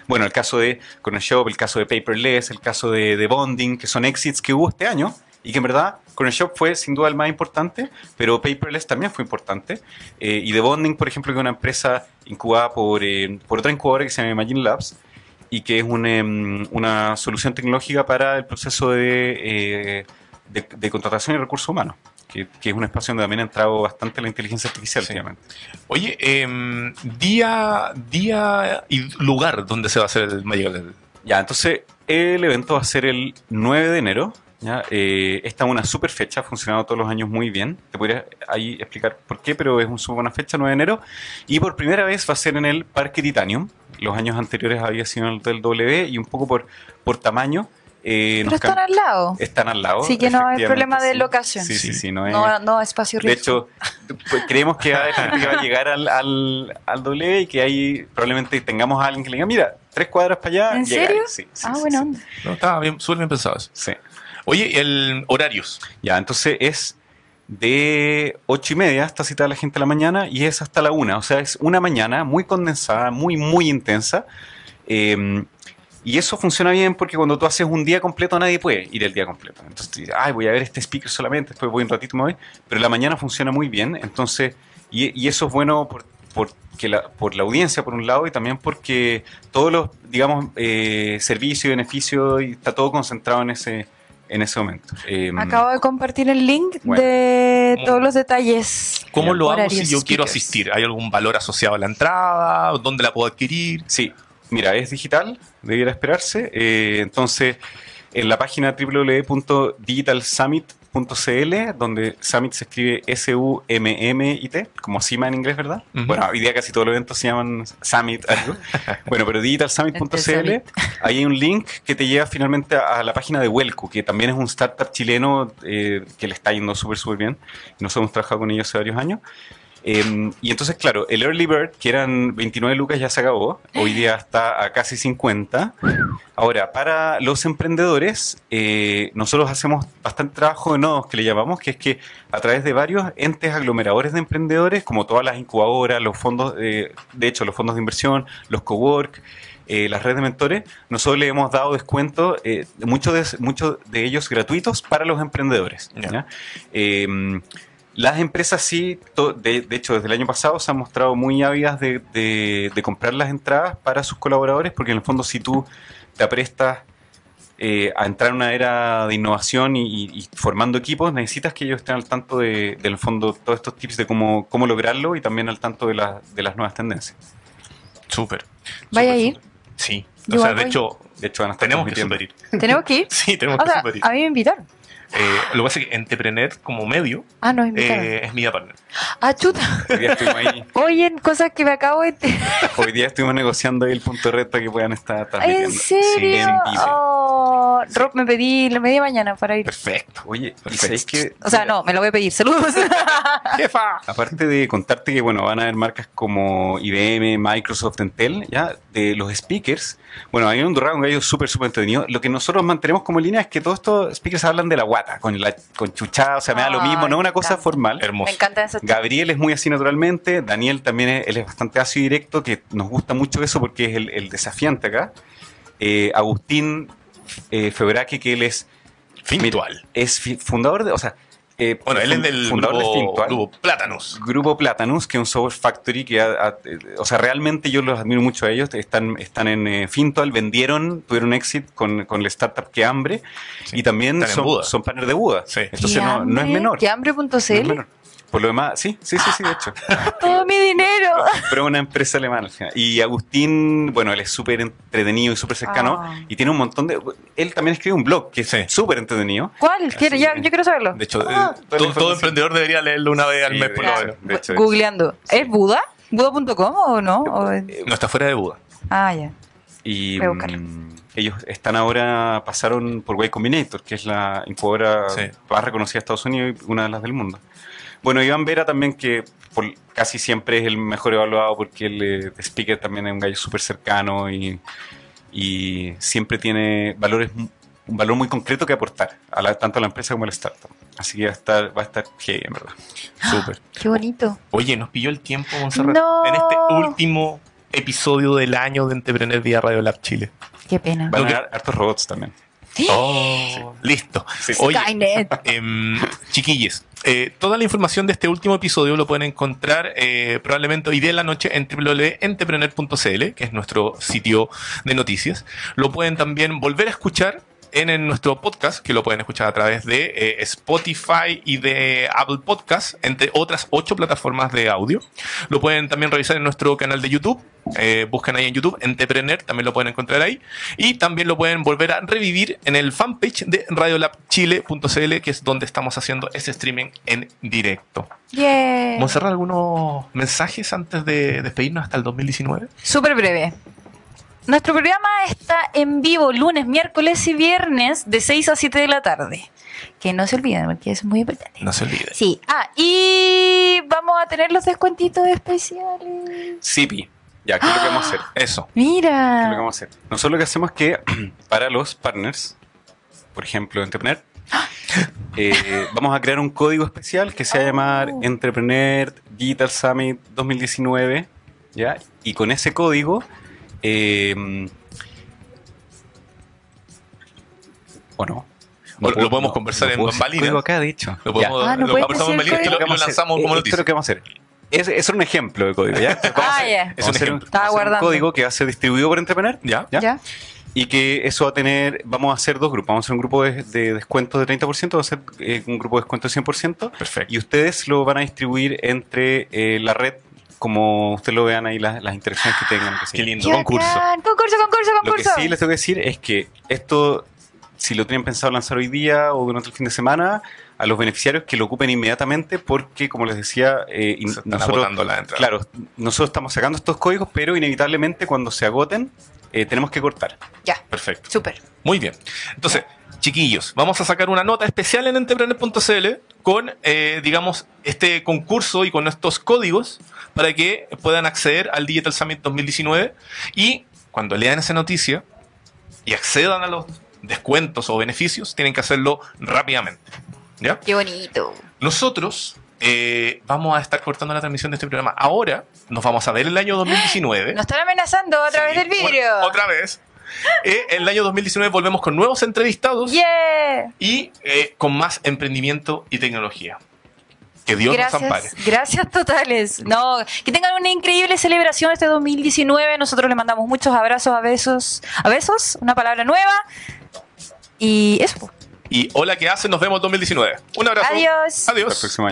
Bueno, el caso de Shop, el caso de Paperless, el caso de, de Bonding, que son exits que hubo este año y que en verdad Shop fue sin duda el más importante, pero Paperless también fue importante. Eh, y The Bonding, por ejemplo, que es una empresa incubada por, eh, por otra incubadora que se llama Imagine Labs y que es un, em, una solución tecnológica para el proceso de, eh, de, de contratación y recursos humanos, que, que es un espacio donde también ha entrado bastante la inteligencia artificial, Sí. obviamente. Oye, em, día, día y lugar donde se va a hacer el Magical. Ya, entonces el evento va a ser el 9 de enero. ¿ya? Eh, esta es una super fecha, ha funcionado todos los años muy bien. Te podría ahí explicar por qué, pero es una súper buena fecha, 9 de enero. Y por primera vez va a ser en el Parque Titanium. Los años anteriores había sido en el del W y un poco por, por tamaño. eh, Pero están al lado. están al lado. Así que no hay problema de sí. locación. Sí, sí, Sí. sí, no es. No, no espacio de riesgo. hecho, pues, creemos que va a, llegar al, al, al W y que ahí probablemente tengamos a alguien que le diga, mira, tres cuadras para allá. ¿En llega ahí". serio? Sí, sí, ah, sí, sí. onda. No, estaba bien, súper bien pensado eso. Sí. Oye, el horarios. Ya, entonces es de ocho y media hasta citada la gente a la mañana y es hasta la una. O sea, es una mañana muy condensada, muy, muy intensa. Eh, y eso funciona bien porque cuando tú haces un día completo nadie puede ir el día completo. Entonces, ay, voy a ver este speaker solamente, después voy un ratito me. Pero la mañana funciona muy bien. Entonces, y, eso es bueno por, por, la, audiencia, por un lado, y también porque todos los, digamos, eh, servicios y beneficios, está todo concentrado en ese, en ese momento. Eh, Acabo de compartir el link Bueno. de todos los detalles. ¿Cómo lo hago si yo quiero asistir? ¿Hay algún valor asociado a la entrada? ¿Dónde la puedo adquirir? Sí, mira, es digital, debiera esperarse. Eh, entonces, en la página www.digitalsummit.cl, donde Summit se escribe S-U-M-M-I-T, como CIMA en inglés, ¿verdad? Bueno, hoy día casi todos los eventos se llaman Summit algo. bueno, pero digitalsummit.cl, Summit. ahí hay un link que te lleva finalmente a, a la página de Welco, que también es un startup chileno eh, que le está yendo súper, súper bien. Nos hemos trabajado con ellos hace varios años. Eh, y entonces, claro, el Early Bird, que eran 29 lucas, ya se acabó. Hoy día está a casi 50. Ahora, para los emprendedores, eh, nosotros hacemos bastante trabajo de nodos que le llamamos, que es que a través de varios entes aglomeradores de emprendedores, como todas las incubadoras, los fondos, eh, de hecho, los fondos de inversión, los cowork, eh, las redes de mentores, nosotros le hemos dado descuento, eh, muchos de, muchos de ellos gratuitos para los emprendedores. Eh, las empresas sí, to- de, de hecho desde el año pasado se han mostrado muy ávidas de, de- de comprar las entradas para sus colaboradores, porque en el fondo si tú te aprestas eh, a entrar en una era de innovación y, y- y formando equipos, necesitas que ellos estén al tanto de, del fondo todos estos tips de cómo, cómo lograrlo y también al tanto de, la- de las nuevas tendencias. Súper. ¿Vaya a ir? Sí. Yo o sea, de hecho, De hecho, van a estar tenemos que superir. ¿Tenemos que ir? Sí, tenemos O que sea, a mí me invitaron. Eh, lo que pasa es que Entrepreneur como medio Ah, no, eh, es media partner. Ah, chuta. Hoy día estuvimos ahí. Oye, cosas que me acabo de... Hoy día estuvimos negociando ahí el punto de red para que puedan estar transmitiendo. ¿En serio? Sí, en. Oh, Rob, me pedí la media mañana para ir. Perfecto. Oye, ¿y Perfecto. sabéis que O sea, no, me lo voy a pedir. Saludos. Jefa. Aparte de contarte que bueno, van a haber marcas como IBM, Microsoft, Intel, ya de los speakers. Bueno, hay un Durán, un gallo súper, súper entretenido. Lo que nosotros mantenemos como línea es que todos estos speakers hablan de la guata, con la con chuchada, o sea, me da lo mismo, no es una cosa formal. me Hermoso. encantan Gabriel es muy así naturalmente, Daniel también es, él es bastante ácido y directo, que nos gusta mucho eso porque es el, el desafiante acá. Eh, Agustín eh, Febraque, que él es, Fintual. es fundador de, o sea, eh, Bueno, él es del fundador grupo, de Fintual. grupo Plátanos. Grupo Platanus, que es un software factory que, ha- ha- o sea, realmente yo los admiro mucho a ellos. Están, están en eh, Fintual, vendieron, tuvieron éxito con, con la startup que hambre Sí, y también son, son partners de Buda. Sí. Entonces no, no es menor. Que No es hambre.cl. menor. Por lo demás, sí, sí, sí, sí, de hecho. Todo mi dinero. Pero es una empresa alemana al final. Y Agustín, bueno, él es súper entretenido y súper cercano. Ah. Y tiene un montón de. Él también escribe un blog que es Sí. súper entretenido. ¿Cuál? Quiero, ya, yo quiero saberlo. De hecho, Ah. eh, todo, emprendedor debería leerlo una vez al mes por lo menos. de hecho, de Googleando. ¿Es Buda? ¿Buda.com o no? O es- Eh, No está fuera de Buda. Ah, ya. Y Voy a buscarlo. mm, ellos están ahora, pasaron por Y Combinator, que es la incubadora Sí. más reconocida de Estados Unidos y una de las del mundo. Bueno, Iván Vera también, que por- casi siempre es el mejor evaluado porque el eh, speaker también es un gallo súper cercano y, y siempre tiene valores un valor muy concreto que aportar, a la- tanto a la empresa como a la startup. Así que va a estar, va a estar heavy, en verdad. Súper. Qué bonito. Oye, nos pilló el tiempo, Monserrat. No. En este último episodio del año de Entrepreneur vía Radio Lab Chile. Qué pena. Van a dar hartos robots también. Oh, listo. Sí. Oye, em, chiquilles, eh, toda la información de este último episodio lo pueden encontrar eh, probablemente hoy día en la noche en www.entrepreneur.cl, que es nuestro sitio de noticias. Lo pueden también volver a escuchar en, nuestro podcast, que lo pueden escuchar a través de eh, Spotify y de Apple Podcast, entre otras ocho plataformas de audio. Lo pueden también revisar en nuestro canal de YouTube. Eh, buscan ahí en YouTube, Entrepreneur, también lo pueden encontrar ahí. Y también lo pueden volver a revivir en el fanpage de radiolabchile.cl, que es donde estamos haciendo ese streaming en directo. Yeah. Monserrat, ¿algunos mensajes antes de despedirnos hasta el 2019? Súper breve. Nuestro programa está en vivo lunes, miércoles y viernes de 6 a 7 de la tarde. Que no se olviden, porque es muy importante. No se olviden. Sí. Ah, y vamos a tener los descuentitos especiales. Sipi. Ya, ¿qué es lo que vamos a hacer? Eso. ¿Qué es lo que Mira. vamos a hacer? Nosotros lo que hacemos es que para los partners, por ejemplo, Entrepreneur, eh, vamos a crear un código especial que se va a llamar Oh. Entrepreneur Digital Summit 2019, ¿ya? Y con ese código, eh, ¿o no? O lo podemos conversar en puedo decir bambalinas. acá, de hecho. Lo podemos, Ah, no lo puedes conversamos en decir Bambalinas y lo, código. y lo lanzamos como Eh, Esto noticia. lo que vamos a hacer. Es, es un ejemplo de código, ¿ya? Ah, hacer- ya. Es un ejemplo. Un código que va a ser distribuido por Entrepreneur. ¿Ya? ¿ya? ¿Ya? Y que eso va a tener, vamos a hacer dos grupos. Vamos a hacer un grupo de, de descuento de 30%, vamos a hacer eh, un grupo de descuento de 100%. Perfecto. Y ustedes lo van a distribuir entre eh, la red, como ustedes lo vean ahí, las, las interacciones que tengan. que Qué lindo concurso. bacán. Concurso, concurso, Lo que concurso. sí les tengo que decir es que esto, si lo tienen pensado lanzar hoy día o durante el fin de semana, a los beneficiarios que lo ocupen inmediatamente, porque, como les decía, eh, nosotros, claro, nosotros estamos sacando estos códigos, pero inevitablemente cuando se agoten, eh, tenemos que cortar. Ya. Perfecto. Súper. Muy bien. Entonces, chiquillos, vamos a sacar una nota especial en entrepreneur.cl con, eh, digamos, este concurso y con estos códigos para que puedan acceder al Digital Summit 2019 y cuando lean esa noticia y accedan a los descuentos o beneficios, tienen que hacerlo rápidamente. ¿Ya? Qué bonito. Nosotros eh, vamos a estar cortando la transmisión de este programa. Ahora nos vamos a ver el año 2019. Nos están amenazando a través Sí, del vidrio. bueno, otra vez. Eh, el año 2019 volvemos con nuevos entrevistados Yeah. y eh, con más emprendimiento y tecnología. Que Dios nos ampare. Gracias, gracias totales. No, que tengan una increíble celebración este 2019. Nosotros les mandamos muchos abrazos, a besos, a besos, una palabra nueva. Y eso. Y hola, ¿qué hacen? Nos vemos 2019. Un abrazo. Adiós. Hasta el Adiós. próximo año.